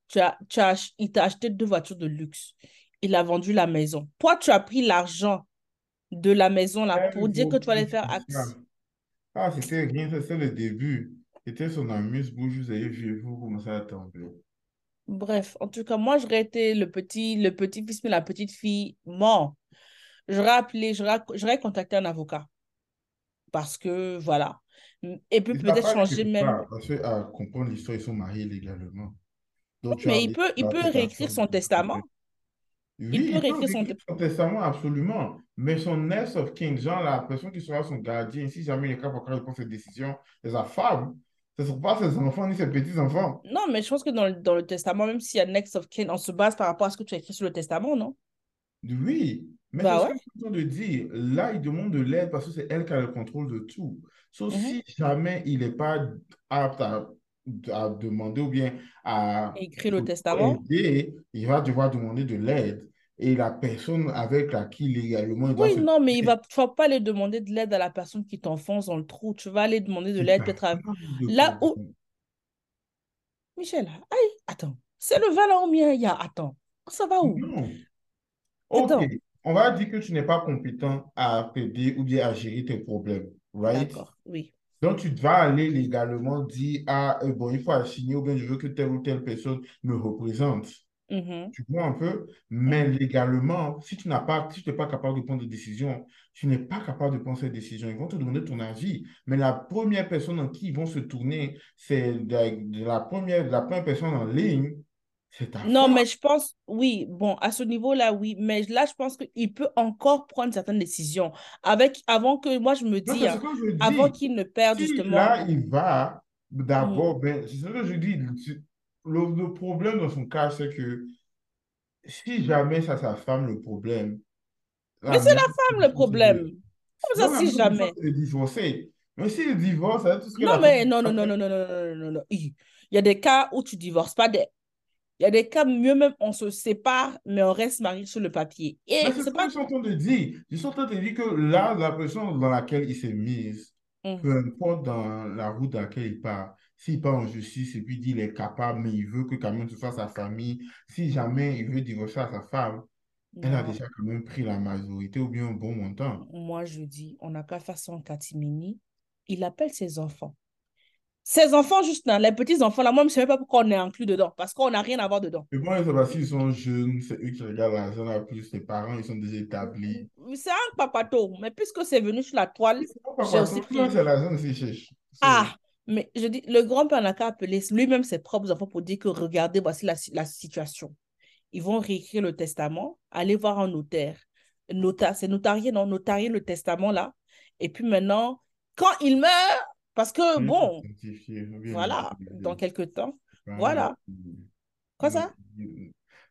Tu as, tu as il t'a acheté deux voitures de luxe. Il a vendu la maison. Toi, tu as pris l'argent de la maison là pour dire que tu allais faire axe. Ah, c'était rien, c'est le début. C'était son amuse-bouche, vous avez vu, vous commencez à tomber. Bref, en tout cas, moi, j'aurais été le petit, le petit-fils, mais la petite fille mort. J'aurais appelé, j'aurais, contacté un avocat parce que voilà. Et puis peut-être changer même. parce que à comprendre l'histoire, ils sont mariés légalement. Donc mais il peut, il peut réécrire son testament. Il Oui, peut il peut réécrire son... son testament, absolument. Mais son next of kin, genre la personne qui sera son gardien, si jamais il est capable de prendre cette décision, c'est sa femme. Ce ne sont pas ses enfants ni ses petits-enfants. Non, mais je pense que dans le, dans le testament, même s'il y a next of kin, on se base par rapport à ce que tu as écrit sur le testament, non? Oui, mais c'est Bah ce ouais. que je suis en train de dire. Là, il demande de l'aide parce que c'est elle qui a le contrôle de tout. Sauf Mhm. si jamais il n'est pas apte à, à demander ou bien à Écrit le testament. aider, il va devoir demander de l'aide. Et la personne avec laquelle légalement il doit Oui, se non, mais il va, tu vas pas aller demander de l'aide à la personne qui t'enfonce dans le trou. Tu vas aller demander de l'aide peut-être à... Là où... Michel, aïe, attends. C'est le Valent mien, il y a... Attends. Ça va où? Non. Ok, Attends. on va dire que tu n'es pas compétent à t'aider ou bien à gérer tes problèmes, right? D'accord, oui. Donc, tu vas aller légalement dire, ah, euh, bon, il faut assigner ou bien je veux que telle ou telle personne me représente. Mhm, Tu vois un peu? Mais légalement, si tu n'as pas, si tu n'es pas capable de prendre des décisions, tu n'es pas capable de prendre ces décisions. Ils vont te demander ton avis. Mais la première personne en qui ils vont se tourner, c'est de, de la première, de la première personne en ligne, c'est ta Non, femme. mais je pense, oui, bon, à ce niveau-là, oui, mais là, je pense qu'il peut encore prendre certaines décisions avec, avant que, moi, je me Non, dis, c'est ce hein, je avant dis. qu'il ne perde Si justement, là, il va, Mhm. d'abord, ben, c'est ce que je dis. Le, le problème dans son cas, c'est que si jamais c'est sa femme le problème, mais la c'est la femme le c'est problème. Comme ça, si jamais. c'est de divorcer. Mais s'il divorce, ça veut dire tout ce que Non, mais non, non, a non, non, non, non, non, non. Il y a des cas où tu divorces pas. Des... Il y a des cas, mieux même, on se sépare, mais on reste marié sur le papier. Mais Et c'est ce c'est que je pas... suis en train de dire. Je suis en train de dire que là, la personne dans laquelle il s'est mise, Mhm. peu importe dans la route dans laquelle il part, s'il part en justice et puis dit qu'il est capable, mais il veut que quand même ce soit sa famille, si jamais il veut divorcer à sa femme, elle a déjà quand même pris la majorité ou bien un bon montant. moi, je dis, on n'a qu'à faire en catimini. Il appelle ses enfants. Ses enfants, juste là, les petits-enfants, là, moi, je ne sais même pas pourquoi on est inclus dedans, parce qu'on n'a rien à voir dedans. Et moi, c'est parce qu'ils sont jeunes, c'est eux qui regardent l'argent la plus, les parents, ils sont déjà établis. C'est un papato, mais puisque c'est venu sur la toile, C'est pas c'est l'argent aussi cherche. Ah, mais je dis, le grand-père n'a qu'à appeler lui-même ses propres enfants pour dire que regardez, voici la, la situation. Ils vont réécrire le testament, aller voir un notaire. Notaire, c'est notarié, non, notarier le testament là. Et puis maintenant, quand il meurt, parce que bon, voilà, dans quelques temps, voilà. Quoi ça?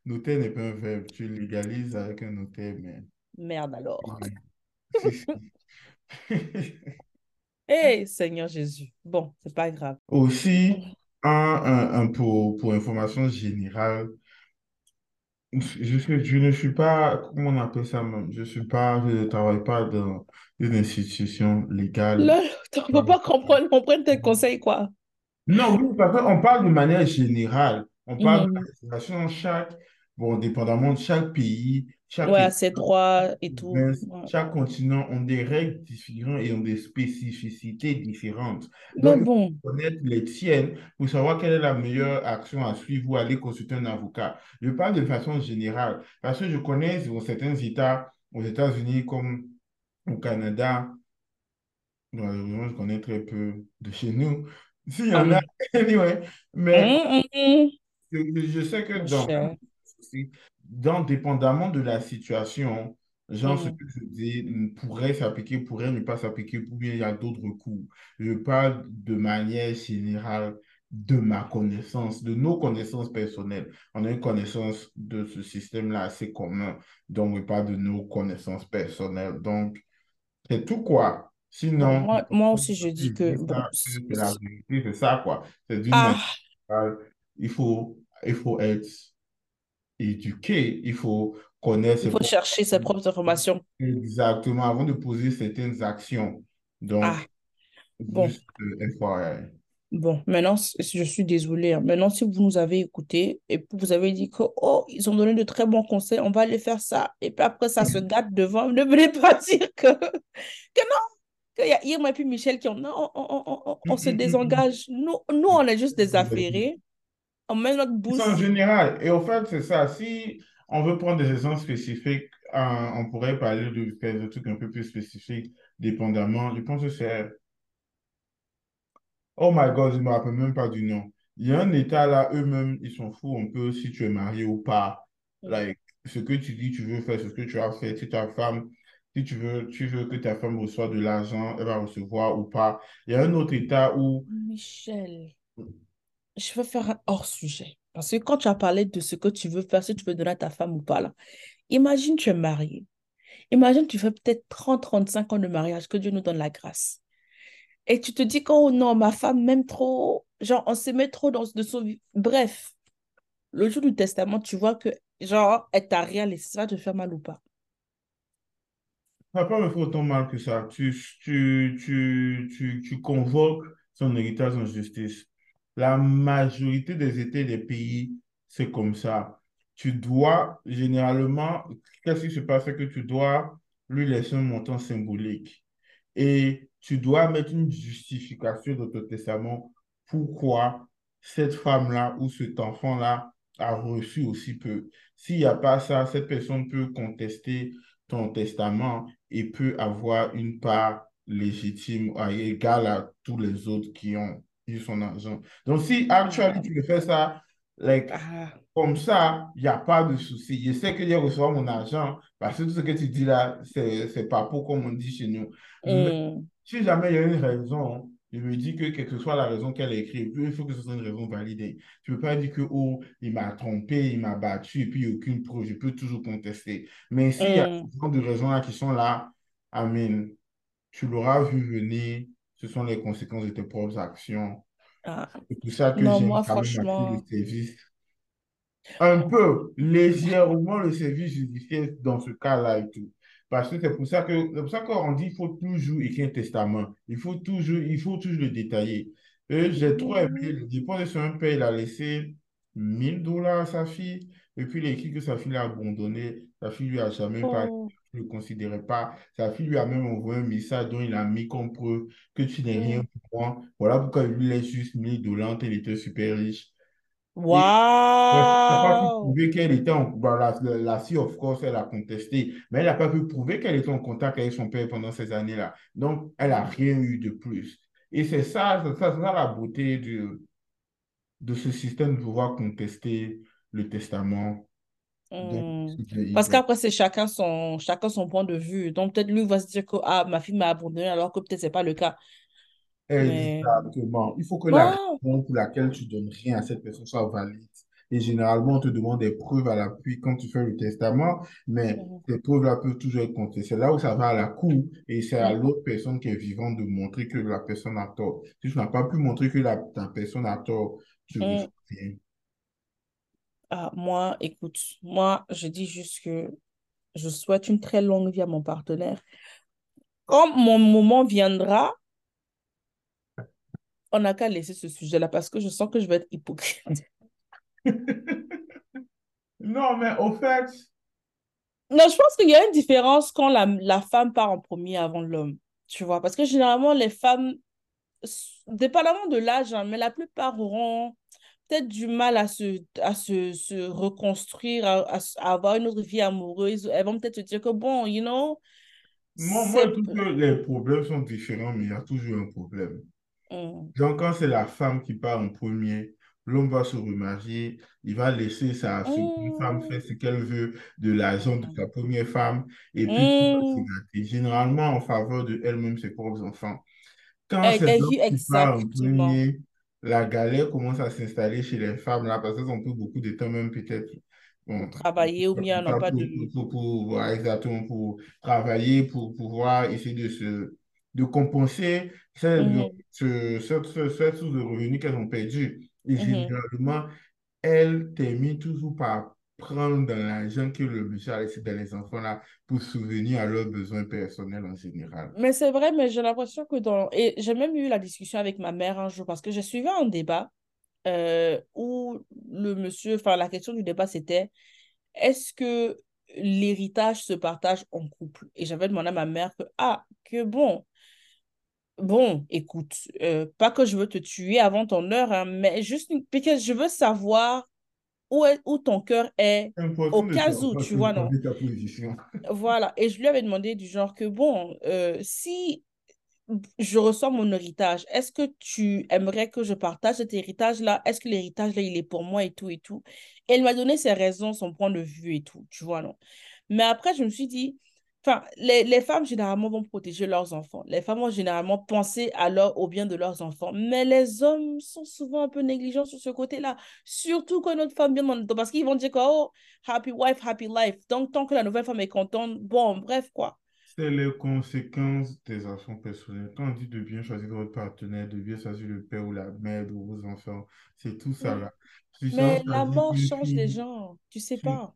Notaire n'est pas un verbe, tu légalises avec un notaire, mais Merde alors. [LAUGHS] [LAUGHS] si. Hé, Seigneur Jésus. Bon, c'est pas grave. Aussi, un, un- un pour, pour information générale, je, je ne suis pas, comment on appelle ça même, je suis pas, je ne travaille pas dans une institution légale. Là, on ne peut pas comprendre, on prenne tes conseils, quoi. Non, oui, parce qu'on parle de manière générale. On parle de la dans chaque, bon, dépendamment de chaque pays, chaque Ouais, c'est droit et tout. Ouais. chaque continent ont des règles différentes et ont des spécificités différentes. Mais Donc, il bon, faut connaître les tiennes pour savoir quelle est la meilleure action à suivre ou aller consulter un avocat. Je parle de façon générale parce que je connais certains États, aux États-Unis comme au Canada, malheureusement, je connais très peu de chez nous. S'il y en a, hum, [LAUGHS] anyway, mais hum, hum, hum. je, je sais que dans dans, dépendamment de la situation, genre ce Mm. que je dis pourrait s'appliquer, pourrait ne pas s'appliquer, ou bien il y a d'autres coûts. Je parle de manière générale de ma connaissance, de nos connaissances personnelles. On a une connaissance de ce système-là assez commun, donc mais pas de nos connaissances personnelles. Donc, c'est tout quoi. Sinon, moi, moi aussi, je dis que, c'est la c- vérité, c'est ça quoi. C'est d'une ah, il faut, il faut être éduqué, il faut connaître il ses faut propres... chercher ses propres informations. Exactement, avant de poser certaines actions. Donc, Ah, bon. euh, FYI. Bon, maintenant, je suis désolée. hein. Maintenant, si vous nous avez écoutés et vous avez dit que, oh, ils ont donné de très bons conseils, on va aller faire ça. Et puis après, ça se gâte devant. [LAUGHS] Ne venez pas dire que, que non, qu'il y a Irma et puis Michel qui ont, non, on, on- on- on- on se [LAUGHS] désengage. Nous, nous, on est juste des affairés. On met notre C'est en général. Et au fait, c'est ça. Si on veut prendre des exemples spécifiques, euh, on pourrait parler de faire des trucs un peu plus spécifiques, dépendamment. Je pense que c'est Oh my God, je ne me rappelle même pas du nom. Il y a un État là, eux-mêmes, ils s'en foutent un peu si tu es marié ou pas. Mm. Like, ce que tu dis, tu veux faire, ce que tu as fait. Si ta femme, si tu veux, tu veux que ta femme reçoive de l'argent, elle va recevoir ou pas. Il y a un autre État où, Michel, je veux faire un hors-sujet. Parce que quand tu as parlé de ce que tu veux faire, si tu veux donner à ta femme ou pas, là, imagine tu es marié. Imagine tu fais peut-être trente trente cinq ans de mariage, que Dieu nous donne la grâce. Et tu te dis oh non, ma femme m'aime trop. Genre, on met trop dans de son... Bref, le jour du testament, tu vois que, genre, elle t'a rien laissé. Ça va te faire mal ou pas? ça va pas me fait autant mal que ça. Tu, tu, tu, tu, tu convoques son héritage en justice. La majorité des États des pays, c'est comme ça. Tu dois, généralement, qu'est-ce qui se passe? C'est que tu dois lui laisser un montant symbolique. Et tu dois mettre une justification dans ton testament pourquoi cette femme-là ou cet enfant-là a reçu aussi peu. S'il n'y a pas ça, cette personne peut contester ton testament et peut avoir une part légitime égale à tous les autres qui ont eu son argent. Donc, si actuellement tu le fais ça, like, ah, comme ça, il n'y a pas de souci. Je sais que je recevoir mon argent parce que tout ce que tu dis là, c'est, c'est pas pour comme on dit chez nous. Mais hum, si jamais il y a une raison, je me dis que quelle que soit la raison qu'elle a écrite, il faut que ce soit une raison validée. Tu ne peux pas dire que, oh, il m'a trompé, il m'a battu et puis il n'y a aucune preuve. Je peux toujours contester. Mais s'il y a hum, ce genre de raisons-là qui sont là, Amen, tu l'auras vu venir. Ce sont les conséquences de tes propres actions. ah. C'est pour ça que j'aime appeler le franchement, service un peu, légèrement le service judiciaire dans ce cas-là et tout. Parce que c'est pour ça que, c'est pour ça qu'on dit qu'il faut toujours écrire un testament. Il faut toujours, il faut toujours le détailler. J'ai trop aimé hum, le dépôt de son père, il a laissé 1000 dollars à sa fille. Et puis il a écrit que sa fille l'a abandonné. Sa fille lui a jamais parlé, oh, ne le considérait pas. Sa fille lui a même envoyé un message dont il a mis comme preuve que tu n'es rien hum. pour moi. Voilà pourquoi il lui laisse juste 1000 dollars, il était super riche. Ouais, elle n'a pas pu Waouh! prouver qu'elle était en... bon, la, la, la fille, of course, elle a contesté, mais elle n'a pas pu prouver qu'elle était en contact avec son père pendant ces années-là. Donc, elle n'a rien eu de plus. Et c'est ça, c'est ça, ça la beauté de, de ce système de pouvoir contester le testament. Hmm. Parce qu'après, c'est chacun son, chacun son point de vue. Donc, peut-être lui va se dire que ah, ma fille m'a abandonné alors que peut-être c'est pas le cas. Mais Exactement. Il faut que la raison pour laquelle tu donnes rien à cette personne soit valide. Et généralement, on te demande des preuves à l'appui quand tu fais le testament, mais Mhm. ces preuves-là peuvent toujours être contestées. C'est là où ça va à la cour et c'est à l'autre personne qui est vivante de montrer que la personne a tort. Si tu n'as pas pu montrer que la, ta personne a tort, tu ne Mhm. reçois rien. Ah, moi, écoute, moi, je dis juste que je souhaite une très longue vie à mon partenaire. Quand mon moment viendra, on n'a qu'à laisser ce sujet-là parce que je sens que je vais être hypocrite. [LAUGHS] Non, mais au fait, Non, je pense qu'il y a une différence quand la, la femme part en premier avant l'homme. Tu vois, parce que généralement, les femmes, dépendamment de l'âge, hein, mais la plupart auront peut-être du mal à se, à se, se reconstruire, à, à avoir une autre vie amoureuse. Elles vont peut-être se dire que, bon, you know, moi, moi, que les problèmes sont différents, mais il y a toujours un problème. Hum, Donc, quand c'est la femme qui part en premier, l'homme va se remarier, il va laisser sa seconde femme faire Mmh. ce qu'elle veut de l'argent de sa première femme, et puis tout va se Mmh. gâter, généralement en faveur de elle-même, ses propres enfants. Quand c'est l'homme qui parle en premier, la galère commence à s'installer chez les femmes, là, parce qu'elles ont pris beaucoup de temps, même peut-être, bon, travailler ou bien non pas pour, de... pour, pour, pour- voilà, exactement, pour travailler, pour pouvoir essayer de se, de compenser cette, Mhm, ce- source de revenus qu'elles ont perdu. Et mhm. généralement, elles terminent toujours par prendre dans l'argent que le monsieur a laissé dans les enfants là pour souvenir à leurs besoins personnels en général. Mais c'est vrai, mais j'ai l'impression que dans... Et j'ai même eu la discussion avec ma mère un jour parce que j'ai suivi un débat euh, où le monsieur... Enfin, la question du débat, c'était est-ce que l'héritage se partage en couple? Et j'avais demandé à ma mère que, ah, que bon, bon, écoute, euh, pas que je veux te tuer avant ton heure, hein, mais juste une... parce que je veux savoir où, est, où ton cœur est au cas où, tu vois, non? [LAUGHS] Voilà. Et je lui avais demandé du genre que, bon, euh, si je reçois mon héritage, est-ce que tu aimerais que je partage cet héritage-là? Est-ce que l'héritage-là, il est pour moi et tout et tout? Et elle m'a donné ses raisons, son point de vue et tout, tu vois, non? Mais après, je me suis dit, enfin, les, les femmes, généralement, vont protéger leurs enfants. Les femmes vont généralement penser à leur, au bien de leurs enfants. Mais les hommes sont souvent un peu négligents sur ce côté-là. Surtout quand notre femme vient dans... Parce qu'ils vont dire que, oh, happy wife, happy life. Donc, tant que la nouvelle femme est contente, bon, bref, quoi. C'est les conséquences des actions personnelles. Quand on dit de bien choisir votre partenaire, de bien choisir le père ou la mère de vos enfants, c'est tout ça Mm. là. Mais la mort une change les gens, tu sais tu- pas.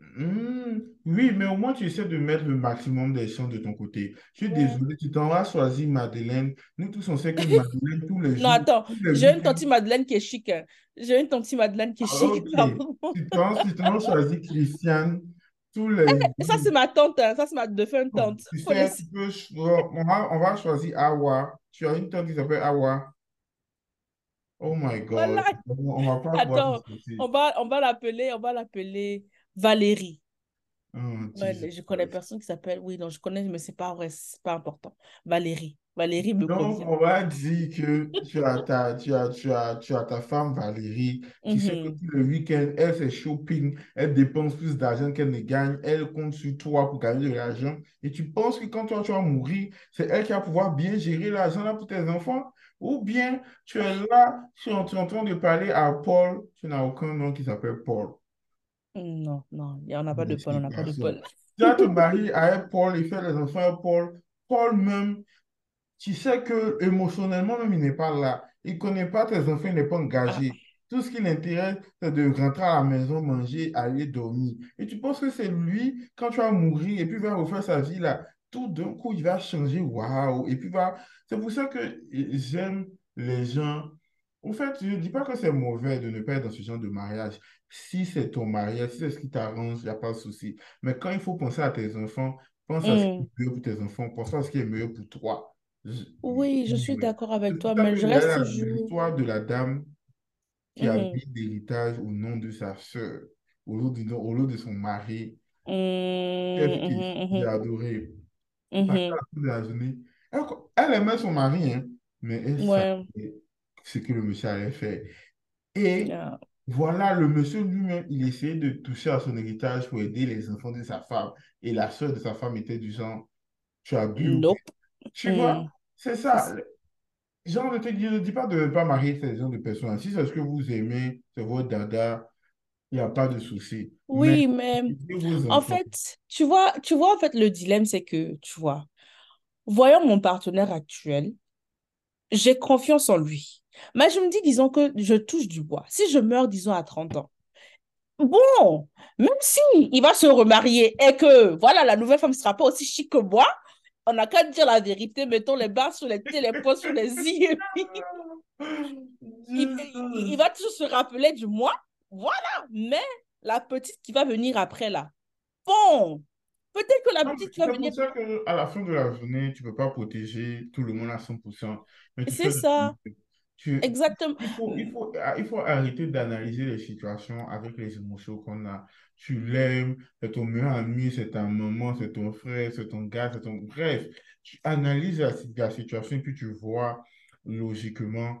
Hmm, oui, mais au moins tu essaies de mettre le maximum des chances de ton côté. Je suis Ouais. désolé, tu t'en vas choisir Madeleine. Nous tous on sait que [LAUGHS] Madeleine, tous les Non, jours, attends, tous les j'ai une tante Madeleine qui est chic. hein. J'ai une tante Madeleine qui est ah, chic, ok, pardon. tu t'en vas choisir Christiane, tous les Ça, jours. c'est ma tante, hein. Ça, c'est ma défunte tante. Tu sais, peux, on va, on va choisir Awa. Tu as une tante qui s'appelle Awa. Oh my Voilà. God. On va pas Attends, on va, on va l'appeler, on va l'appeler Valérie. Oh, Ouais, mais je connais personne qui s'appelle. Oui, non, je connais, mais c'est pas vrai, c'est pas important. Valérie. Valérie me Donc, convient. on va dire que tu as ta, tu as, tu as, tu as ta femme Valérie qui sait que Mhm. tout le week-end, elle fait shopping, elle dépense plus d'argent qu'elle ne gagne, elle compte sur toi pour gagner de l'argent. Et tu penses que quand toi, tu vas mourir, c'est elle qui va pouvoir bien gérer l'argent là pour tes enfants? Ou bien tu es là, tu es en train de parler à Paul, tu n'as aucun nom qui s'appelle Paul. Non, non, il en a pas de Paul, on n'a pas de. Paul. [LAUGHS] Tu vas te marier avec Paul et faire les enfants avec Paul. Paul même, tu sais que émotionnellement même, il n'est pas là. Il ne connaît pas tes enfants, il n'est pas Ah, engagé. Tout ce qui l'intéresse, c'est de rentrer à la maison, manger, aller dormir. Et tu penses que c'est lui, quand tu vas mourir et puis il va refaire sa vie là, tout d'un coup, il va changer, waouh. Et puis va. C'est pour ça que j'aime les gens. En fait, je ne dis pas que c'est mauvais de ne pas être dans ce genre de mariage. Si c'est ton mariage, si c'est ce qui t'arrange, il n'y a pas de souci. Mais quand il faut penser à tes enfants, pense à ce qui hmm. est meilleur pour tes enfants, pense à ce qui est meilleur pour toi. Je- Oui, je suis d'accord avec toi, mais je reste toujours. l'histoire de la dame qui a Mhm. mis l'héritage au nom de sa sœur, au lieu de, au lieu de son mari. Adoré? Parce qu'à mhm, la journée, elle, elle aimait son mari, hein, mais elle. Ouais. Ce que le monsieur allait faire. Et Yeah. voilà, le monsieur lui-même, il essayait de toucher à son héritage pour aider les enfants de sa femme. Et la sœur de sa femme était du genre, tu as bu. Nope. Tu vois, Hmm. c'est ça. Genre, dis, ne dis pas de ne pas marier ces gens de personnes. Si c'est ce que vous aimez, c'est votre dada, il n'y a pas de souci. Oui, mais en fait, tu vois, tu vois, en fait, le dilemme, c'est que, tu vois, voyons mon partenaire actuel, j'ai confiance en lui. Mais je me dis, disons que je touche du bois. Si je meurs, disons, à 30 ans, bon, même si il va se remarier et que, voilà, la nouvelle femme ne sera pas aussi chic que moi, on n'a qu'à dire la vérité, mettons les barres sur les T, les points sur les [LAUGHS] puis il, va toujours se rappeler du moi. Voilà. Mais la petite qui va venir après, là, bon, peut-être que la Non, petite qui va C'est pour venir, ça qu'à la fin de la journée, tu ne peux pas protéger tout le monde à 100%, mais tu c'est ça. Tu- exactement. il faut, il faut, ah, il faut arrêter d'analyser les situations avec les émotions qu'on a. Tu l'aimes, c'est ton meilleur ami, c'est ta maman, c'est ton frère, c'est ton gars, c'est ton... Bref, tu analyses la, la situation et puis tu vois logiquement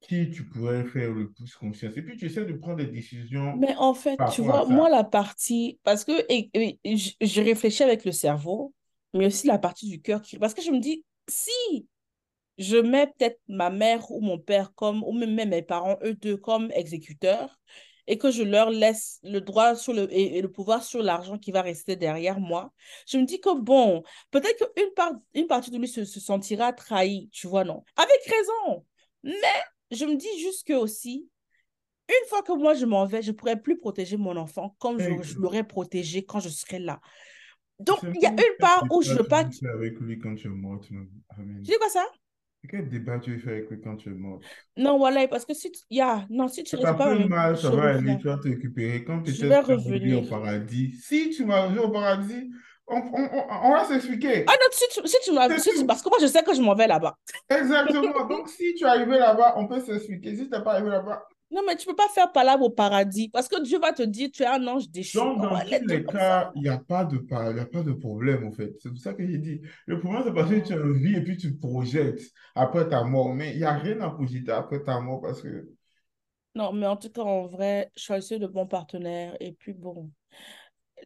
qui tu pourrais faire le plus confiance. Et puis, tu essaies de prendre des décisions Mais en fait, tu vois, moi, la partie, parce que et, et, je, je réfléchis avec le cerveau, mais aussi la partie du cœur qui, parce que je me dis, si je mets peut-être ma mère ou mon père comme, ou même mes parents, eux deux, comme exécuteurs, et que je leur laisse le droit sur le, et, et le pouvoir sur l'argent qui va rester derrière moi, je me dis que bon, peut-être qu'une part, une partie de lui se, se sentira trahie, tu vois, non? Avec raison. Mais je me dis juste que aussi, une fois que moi je m'en vais, je ne pourrai plus protéger mon enfant comme je, je l'aurais protégé quand je serai là. Donc, il y a une part où je ne veux pas. avec lui quand tu es morte. Amen. dis quoi ça? Quel débat tu veux faire avec lui quand tu es morte? Non, voilà, parce que si tu, y a, non, si tu restes pas mal, ça va aller, tu vas te récupérer. Quand tu revenir au paradis, si tu m'as rejoint au paradis, on, on, on, va Ah s'expliquer. non, si tu, si tu m'as, si tu- parce que moi je sais que je m'en vais là-bas. Exactement. Donc, si tu es arrivé là-bas, on peut s'expliquer. Si tu n'es pas arrivé là-bas, Non, mais tu ne peux pas faire palabre au paradis parce que Dieu va te dire tu es un ange déchu. Donc, On dans tous les cas, il n'y a pas de, il y a pas de problème, en fait. C'est pour ça que j'ai dit. Le problème, c'est parce que tu vie et puis tu projettes après ta mort. Mais il n'y a rien à projeter après ta mort parce que Non, mais en tout cas, en vrai, choisir de bons partenaires. Et puis bon,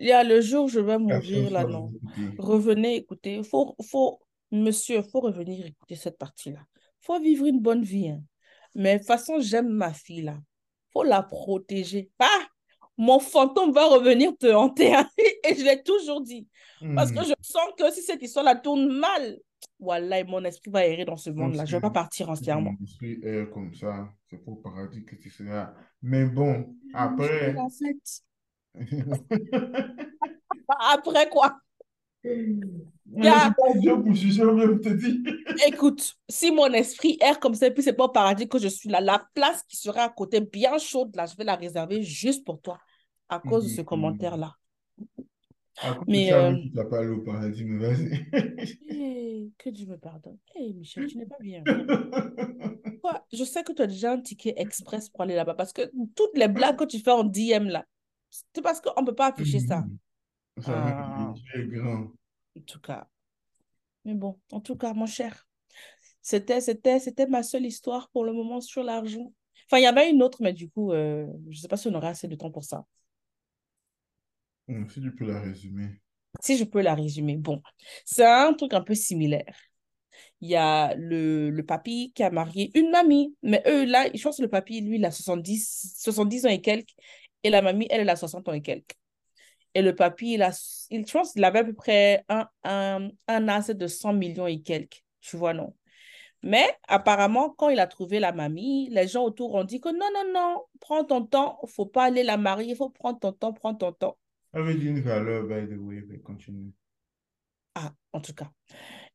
il y a le jour où je vais mourir là, non. Revenez, écoutez. Faut, faut, monsieur, faut revenir écouter cette partie-là. Faut vivre une bonne vie. hein. Mais de toute façon, j'aime ma fille là. Faut la protéger. Ah, mon fantôme va revenir te hanter. hein. [LAUGHS] Et je l'ai toujours dit. Parce que Hmm. je sens que si cette histoire la tourne mal, voilà, mon esprit va errer dans ce monde-là. Je ne vais pas partir entièrement. esprit est comme ça, c'est pour le paradis que tu seras. Mais bon, après. [LAUGHS] Après quoi? Pas Dieu pour juger, te dis. [LAUGHS] Écoute, si mon esprit erre comme ça, et puis c'est pas au paradis que je suis là, la place qui sera à côté, bien chaude, là, je vais la réserver juste pour toi, à cause de ce Hmm. commentaire-là. Mais, euh, tu n'as pas allé au paradis, mais vas-y. [LAUGHS] eh, que Dieu me pardonne. Eh, Michel, tu n'es pas bien. [LAUGHS] Toi, je sais que tu as déjà un ticket express pour aller là-bas, parce que toutes les blagues que tu fais en DM, là, c'est parce qu'on ne peut pas afficher ça. Ah, grand. en tout cas. Mais bon, en tout cas, mon cher. C'était, c'était, c'était ma seule histoire pour le moment sur l'argent. Enfin, il y avait une autre, mais du coup, euh, je ne sais pas si on aura assez de temps pour ça. Si tu peux la résumer. Si je peux la résumer. Bon, c'est un truc un peu similaire. Il y a le, le papy qui a marié une mamie, mais eux, là, je pense que le papy, lui, il a 70, 70 ans et quelques, et la mamie, elle, elle a 60 ans et quelques. Et le papy, il a, il, je pense qu'il avait à peu près un, un, un asset de 100 millions et quelques. Tu vois, non? Mais apparemment, quand il a trouvé la mamie, les gens autour ont dit que non, non, non, prends ton temps, faut pas aller la marier, il faut prendre ton temps, prends ton temps. Dire une valeur, by the way, mais continue. Ah, en tout cas.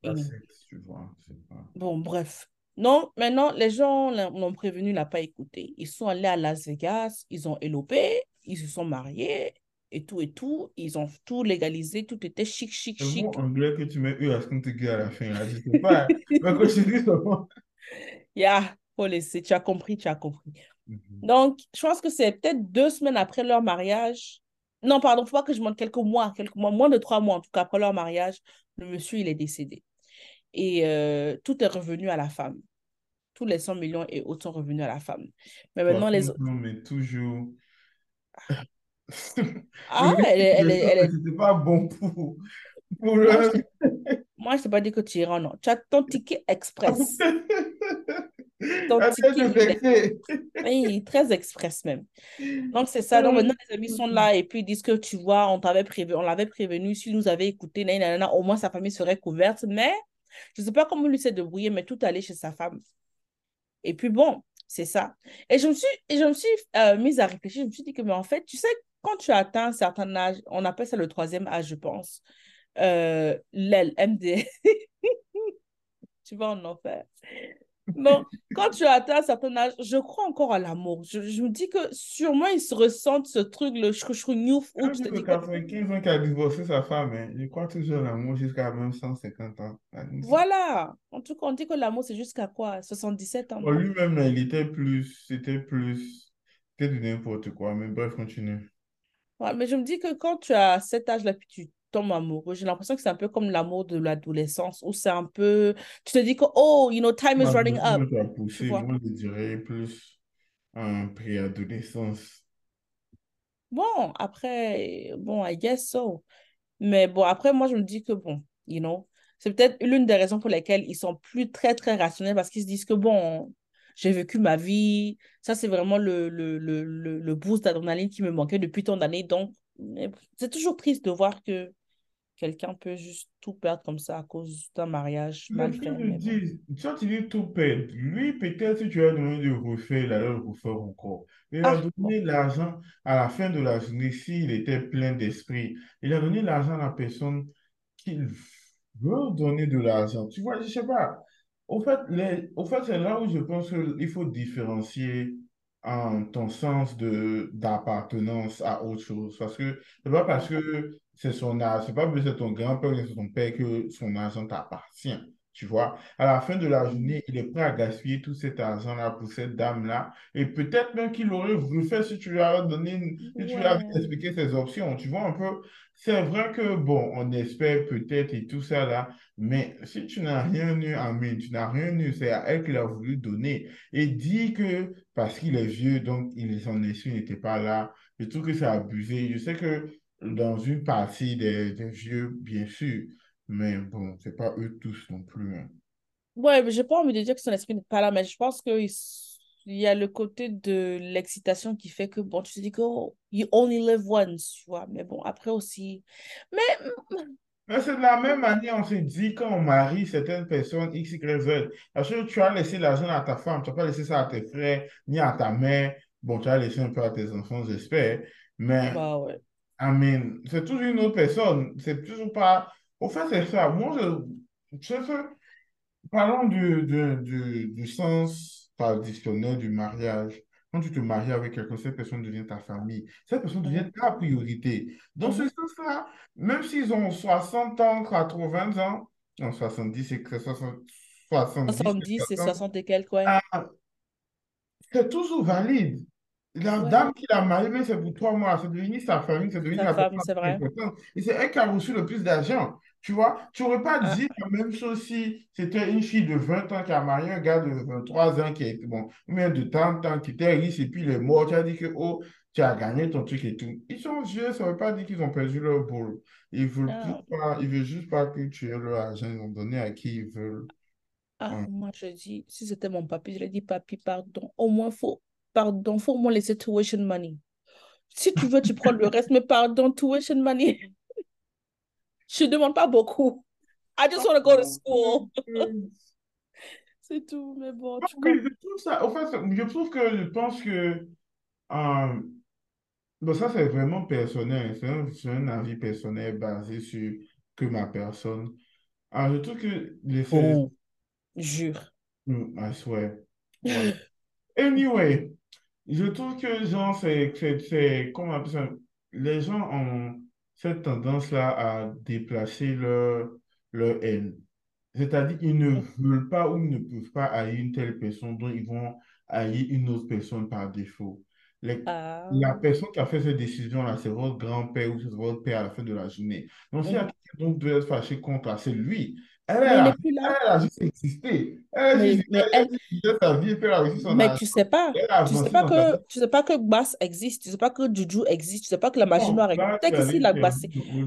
La Et sexe, tu vois, c'est pas... bon, bref. Non, maintenant, les gens l'ont prévenu, il n'a pas écouté. Ils sont allés à Las Vegas, ils ont élopé, ils se sont mariés et tout et tout. Ils ont tout légalisé, tout était chic, chic, Le mot chic. anglais que tu mets, eux, à ce qu'on te à la fin, là, je sais pas. [LAUGHS] Mais quand je dis seulement... Yeah, faut laisser. Tu as compris, tu as compris. Mhm. Donc, je pense que c'est peut-être deux semaines après leur mariage. Non, pardon, faut pas que je monte quelques mois, quelques mois, moins de trois mois en tout cas après leur mariage, le monsieur, il est décédé. Et euh, tout est revenu à la femme. Tous les 100 millions et autres sont revenus à la femme. Mais maintenant, les autres. 60 ans, mais toujours... Ah, elle est, elle elle est... c'était pas bon pour, pour Moi, je moi, je t'ai pas dit que tu iras, non. Tu as ton ticket express. [LAUGHS] Ton ticket, oui, très express même. Donc, c'est ça. Donc, maintenant, les amis sont là et puis ils disent que tu vois, on t'avait prévu, on l'avait prévenu, s'il nous avait écouté, nanana, au moins sa famille serait couverte. Mais je ne sais pas comment lui s'est débrouillé, mais tout allait chez sa femme. Et puis bon, c'est ça. Et je me suis, et je me suis euh, mise à réfléchir. Je me suis dit que, mais en fait, tu sais, quand tu atteins un certain âge, on appelle ça le troisième âge, je pense, euh, l'aile, MD, [LAUGHS] tu vas en enfer. Non, quand tu atteins un certain âge, je crois encore à l'amour. Je, je me dis que sûrement ils se ressentent ce truc, le chouchou-gnouf, où tu te dis que 95 ans qui a divorcé sa femme, hein, je crois toujours à l'amour jusqu'à même 150 ans. Voilà. En tout cas, on dit que l'amour, c'est jusqu'à quoi? 77 ans, Bon, lui-même, il était plus, c'était plus, c'était de n'importe quoi. Mais bref, continue. Ouais, mais je me dis que quand tu as cet âge-là, puis tu tombe amoureux, j'ai l'impression que c'est un peu comme l'amour de l'adolescence, où c'est un peu, tu te dis que, oh, you know, time is running up, poussé, moi je dirais plus en préadolescence. Bon, après, bon, I guess so. Mais bon, après, moi, je me dis que, bon, you know, c'est peut-être l'une des raisons pour lesquelles ils sont plus très, très rationnels parce qu'ils se disent que, bon, j'ai vécu ma vie. Ça, c'est vraiment le, le, le, le, le boost d'adrénaline qui me manquait depuis tant d'années. Donc, c'est toujours triste de voir que quelqu'un peut juste tout perdre comme ça à cause d'un mariage mal fait. Toi, tu dis tout perdre. Lui, peut-être si tu as donné de refaire, il allait le refaire encore. Il a Ah, bon. donné l'argent à la fin de la journée, s'il était plein d'esprit. Il a donné l'argent à la personne qu'il veut donner de l'argent. Tu vois, je sais pas. Au fait, les, au fait, c'est là où je pense qu'il faut différencier en ton sens de d'appartenance à autre chose. Parce que c'est pas parce que c'est son argent, c'est pas parce que c'est ton grand-père ou c'est ton père que son argent t'appartient. Tu vois, à la fin de la journée, il est prêt à gaspiller tout cet argent-là pour cette dame-là. Et peut-être même qu'il aurait voulu faire si tu lui avais donné, une- si tu lui avais expliqué ses options. Tu vois un peu, c'est vrai que, bon, on espère peut-être et tout ça là, mais si tu n'as rien eu en main, tu n'as rien eu, c'est à elle qu'il a voulu donner. Et dit que parce qu'il est vieux, donc il, son esprit n'était pas là, je trouve que c'est abusé. Je sais que dans une partie des, des vieux, bien sûr, mais bon, c'est pas eux tous non plus. hein. Ouais, mais j'ai pas envie de dire que son esprit n'est pas là, mais je pense qu'il il y a le côté de l'excitation qui fait que, bon, tu te dis que oh, you only live once, tu vois. Mais bon, après aussi. Mais, Mais c'est de la même manière, on se dit quand on marie certaines personnes X, Y, Z. Parce que tu as laissé l'argent à ta femme, tu n'as pas laissé ça à tes frères, ni à ta mère. Bon, tu as laissé un peu à tes enfants, j'espère. Mais bah ouais. I mean, c'est toujours une autre personne. C'est toujours pas. Au fait, c'est ça. Moi, je. je sais- Parlons du, du, du, du sens traditionnel du mariage. Quand tu te maries avec quelqu'un, cette personne devient ta famille. Cette personne devient ta priorité. Dans ce sens-là, même s'ils ont 60 ans, 80 ans, non, 70, c'est que 60, 70, 70 et 60, 60 et quelques, ouais. c'est toujours valide. La Ouais, dame qui l'a marié, même c'est pour trois mois, c'est devenu sa famille, c'est devenu sa la personne c'est vrai. Et c'est elle qui a reçu le plus d'argent. Tu vois, tu n'aurais pas Ah, dit la même chose si c'était une fille de 20 ans qui a marié un gars de 23 ans qui est, bon, combien de temps, temps, qui était riche et puis il est mort. Tu as dit que, oh, tu as gagné ton truc et tout. Ils sont vieux, ça ne veut pas dire qu'ils ont perdu leur boulot. Ils veulent plus ah, pas, ils veulent juste pas que tu aies leur argent. Ils ont donné à qui ils veulent. ah, moi je dis, si c'était mon papy, je lui dis, papy, pardon. Au moins, faut, pardon, faut au moins laisser tuition money. Si tu veux, tu prends le reste, mais pardon, tuition money. [LAUGHS] Je ne demande pas beaucoup. I just want to go to school. [LAUGHS] C'est tout, mais bon, Oui, je trouve ça, en fait, je trouve que je pense que euh, Bon, ça, c'est vraiment personnel. C'est un, avis personnel basé sur que ma personne. Alors, je trouve que les. Bon, jure. Hmm, I swear. Voilà. [LAUGHS] Anyway, je trouve que, genre, c'est, c'est, c'est- comment on appelle ça? Les gens ont cette tendance-là à déplacer leur, leur haine. C'est-à-dire qu'ils ne veulent pas ou ils ne peuvent pas haïr une telle personne dont ils vont haïr une autre personne par défaut. Les- Ah. la personne qui a fait cette décision-là, c'est votre grand-père ou c'est votre père à la fin de la journée. Donc, s'il y a Mhm. quelqu'un doit être fâché contre c'est lui. Elle, elle n'est a, plus là. elle a juste existé. Elle a juste, elle a elle, sa vie elle a reçu son mais tu sais pas. Elle a Tu sais pas que, tu sais pas que Gbas existe. Tu sais pas que Juju existe. Tu sais pas que la magie noire existe. Peut-être allais la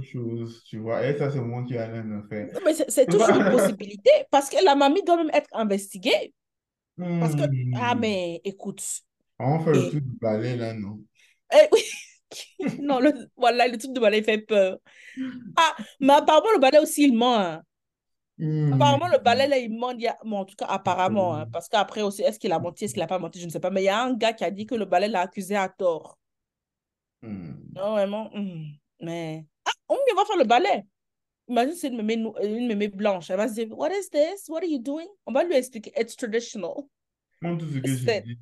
chose, tu vois. Et ça, c'est moi qui le faire. Non, mais c'est toujours une [LAUGHS] possibilité parce que la mamie doit même être investiguée. Parce que, ah, Hmm. mais écoute, On fait le et, tour du balai, là, non? eh, oui, [LAUGHS] non, le, voilà, le truc de balai fait peur. Ah, mais apparemment, le balai aussi, il ment. hein. Hmm. Apparemment, le balai, là, il ment. il a- bon, en tout cas, apparemment, hein, parce qu'après aussi, est-ce qu'il a menti, est-ce qu'il n'a pas menti, je ne sais pas. Mais il y a un gars qui a dit que le balai l'a accusé à tort. Hmm. Non, vraiment. hmm. Mais, ah, on va faire le balai. Imagine, c'est une mémé, nou- une mémé blanche. Elle va se dire, What is this? What are you doing? On va lui expliquer. It's traditional. Moi, tout ce que je C'est, dis,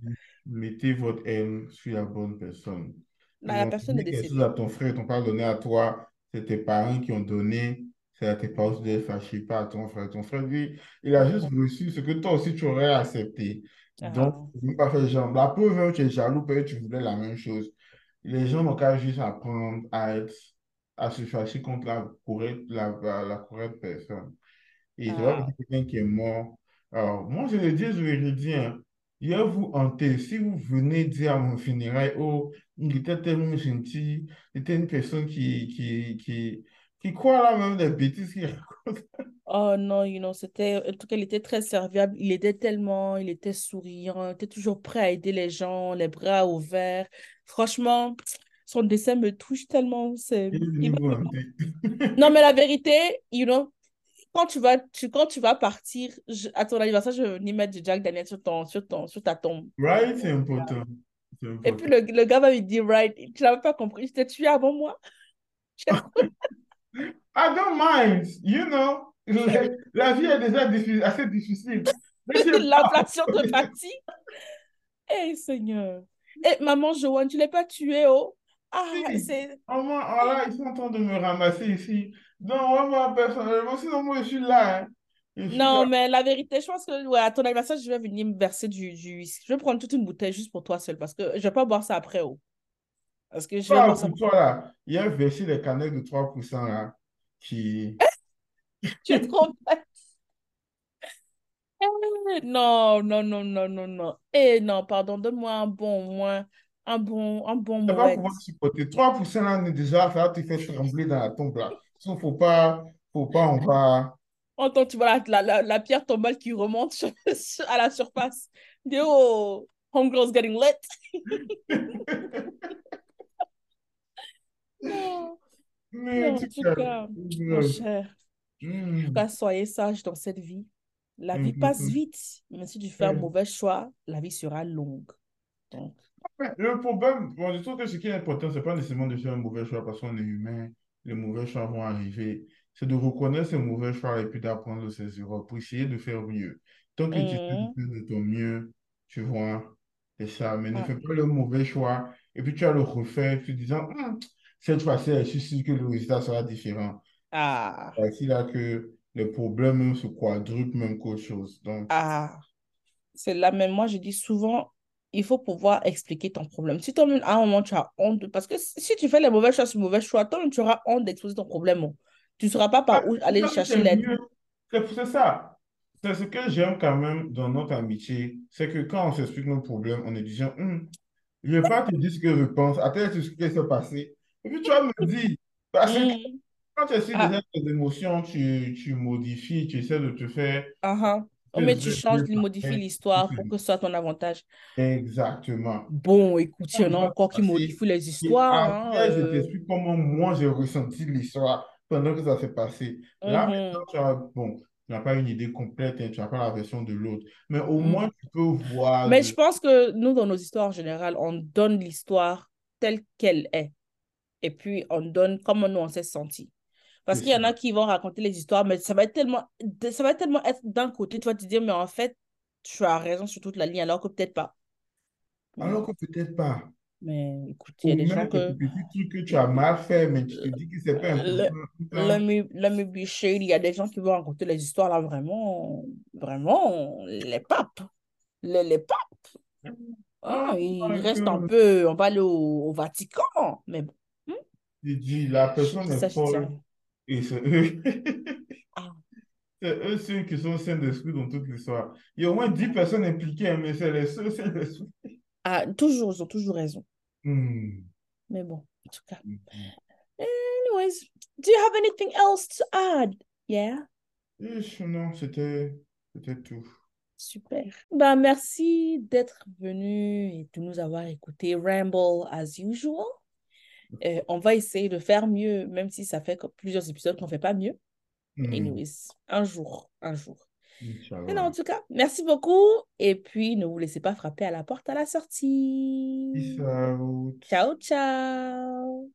mettez votre haine sur la bonne personne. Ils la personne est chose à décédée. ton frère, t'ont pas donné à toi. C'est tes parents qui ont donné. C'est à tes parents de fâcher, pas à ton frère. Ton frère, lui, il a juste Mhm. reçu ce que toi aussi tu aurais accepté. Donc, Ah. il ne pas faire genre. La preuve, tu es jaloux parce que tu voulais la même chose. Les gens n'ont qu'à juste apprendre à être à se fâcher contre la correcte, la, la, correcte personne. Et vrai que Ah, quelqu'un qui est mort. Alors, moi, je le dis, je le redis, hein, je vous hantez. Si vous venez dire à mon funérail, oh, il était tellement gentil, il était une personne qui, qui, qui, qui croit là même des bêtises qu'il raconte. Oh non, you know, c'était, en tout cas, il était très serviable. Il était tellement, il était souriant, il était toujours prêt à aider les gens, les bras ouverts. Franchement, son dessin me touche tellement. C'est, va. [LAUGHS] Non, mais la vérité, you know, quand tu vas, tu, quand tu vas partir, je- à ton anniversaire, je vais venir mettre du Jack Daniel sur ton, sur ton, sur ta tombe. Right? C'est important. Et puis le, le gars va me dire, right, tu n'avais pas compris, je t'ai tué avant moi. [LAUGHS] [LAUGHS] I don't mind, you know. [LAUGHS] [LAUGHS] La, vie est déjà diffi- assez difficile. [LAUGHS] L'inflation te fatigue. Eh, Seigneur. Eh, maman Joanne, tu l'as pas tué, oh. Ah, c'est... Au moins, voilà, ils sont en train de me ramasser ici. Donc, ouais, moi, personnellement, sinon, moi, je suis là. hein. Je suis là. Non, mais la vérité, je pense que ouais, à ton anniversaire, je vais venir me verser du, du whisky. Je vais prendre toute une bouteille juste pour toi seul parce que je vais pas boire ça après, oh. Parce que je ça. toi, là, il y a versé les canettes de 3% là, qui... [LAUGHS] Tu es trop bête. Eh, Non, non, non, non, non, non. Eh non, pardon, donne-moi un bon moins, un bon, un bon Tu pas pouvoir supporter. 3% là, on est déjà, ça va te faire trembler dans la tombe là. Il faut pas, faut pas, on va... Entends, tu vois la, la, la, pierre tombale qui remonte [LAUGHS] à la surface. Dis, oh, homegirl's getting lit. [LAUGHS] Non, Mais en tout tout cas, mon cher, en tout Hmm, cas, soyez sages dans cette vie. La vie passe important. vite, mais si tu fais un mauvais choix, la vie sera longue. Donc, Le problème, bon, je trouve que ce qui est important, c'est pas nécessairement de faire un mauvais choix parce qu'on est humain, les mauvais choix vont arriver. C'est de reconnaître ces mauvais choix et puis d'apprendre de ses erreurs pour essayer de faire mieux. Tant que tu de hum, faire de ton mieux, tu vois, c'est ça. Mais ne fais pas le mauvais choix et puis tu vas le refaire en te disant, Hum, cette fois-ci, je suis sûr que le résultat sera différent. ah, C'est là que les problèmes se quadruplent même qu'autre chose. Donc, ah. C'est là, même moi, je dis souvent, il faut pouvoir expliquer ton problème. Si toi-même, à un moment, tu as honte, de- parce que si tu fais les mauvais choix sur mauvais choix, toi-même, tu auras honte d'exposer ton problème. oh. Tu ne sauras pas Ah, par où C'est aller chercher l'aide. C'est ça. C'est ce que j'aime quand même dans notre amitié. C'est que quand on s'explique nos problèmes, on est disant, Hum, je ne vais pas te dire ce que je pense, attends ce qui s'est passé. Et puis tu vas me dire, parce que Hum, quand tu essaies Ah, déjà tes émotions, tu, tu modifies, tu essaies de te faire. Oh, mais tu changes, tu modifies l'histoire pour que ce soit ton avantage. Exactement. Bon, écoute, il y en a encore qui modifient les histoires. hein, je euh, t'explique comment moi j'ai ressenti l'histoire pendant que ça s'est passé. Là, maintenant, tu as, bon, tu n'as pas une idée complète, hein, tu n'as pas la version de l'autre. Mais au moins, mhm. tu peux voir Mais je pense que nous, dans nos histoires en général, on donne l'histoire telle qu'elle est. Et puis, on donne comment nous, on s'est senti. Parce qu'il y en a qui vont raconter les histoires, mais ça va être tellement, ça va tellement être d'un côté, tu vas te dire, mais en fait, tu as raison sur toute la ligne, alors que peut-être pas. Alors que peut-être pas. mais écoute, il y a des gens que petits trucs que tu as mal fait, mais tu te dis que c'est pas le, important. Tout let ça. me, let me be shady. Il y a des gens qui vont raconter les histoires là vraiment, vraiment, les papes. Les, les papes. Ah, ils my restent un peu, on va aller au, au Vatican. Mais bon, hmm, Tu dis, la personne est folle et c'est eux. Ah, [LAUGHS] C'est eux ceux qui sont saints d'esprit dans toute l'histoire. Il y a au moins 10 personnes impliquées, hein, mais c'est les seuls saints d'esprit. ah, toujours, ils ont toujours raison. Hmm. Mais bon, en tout cas. Mhm. Anyways, do you have anything else to add? Yeah, non, c'était tout. super. Ben, merci d'être venu et de nous avoir écouté Ramble as usual. Euh, on va essayer de faire mieux, même si ça fait plusieurs épisodes qu'on ne fait pas mieux. Hmm. Anyways, un jour, un jour. Mais non, en tout cas, merci beaucoup. Et puis, ne vous laissez pas frapper à la porte à la sortie. Peace out. Ciao, ciao.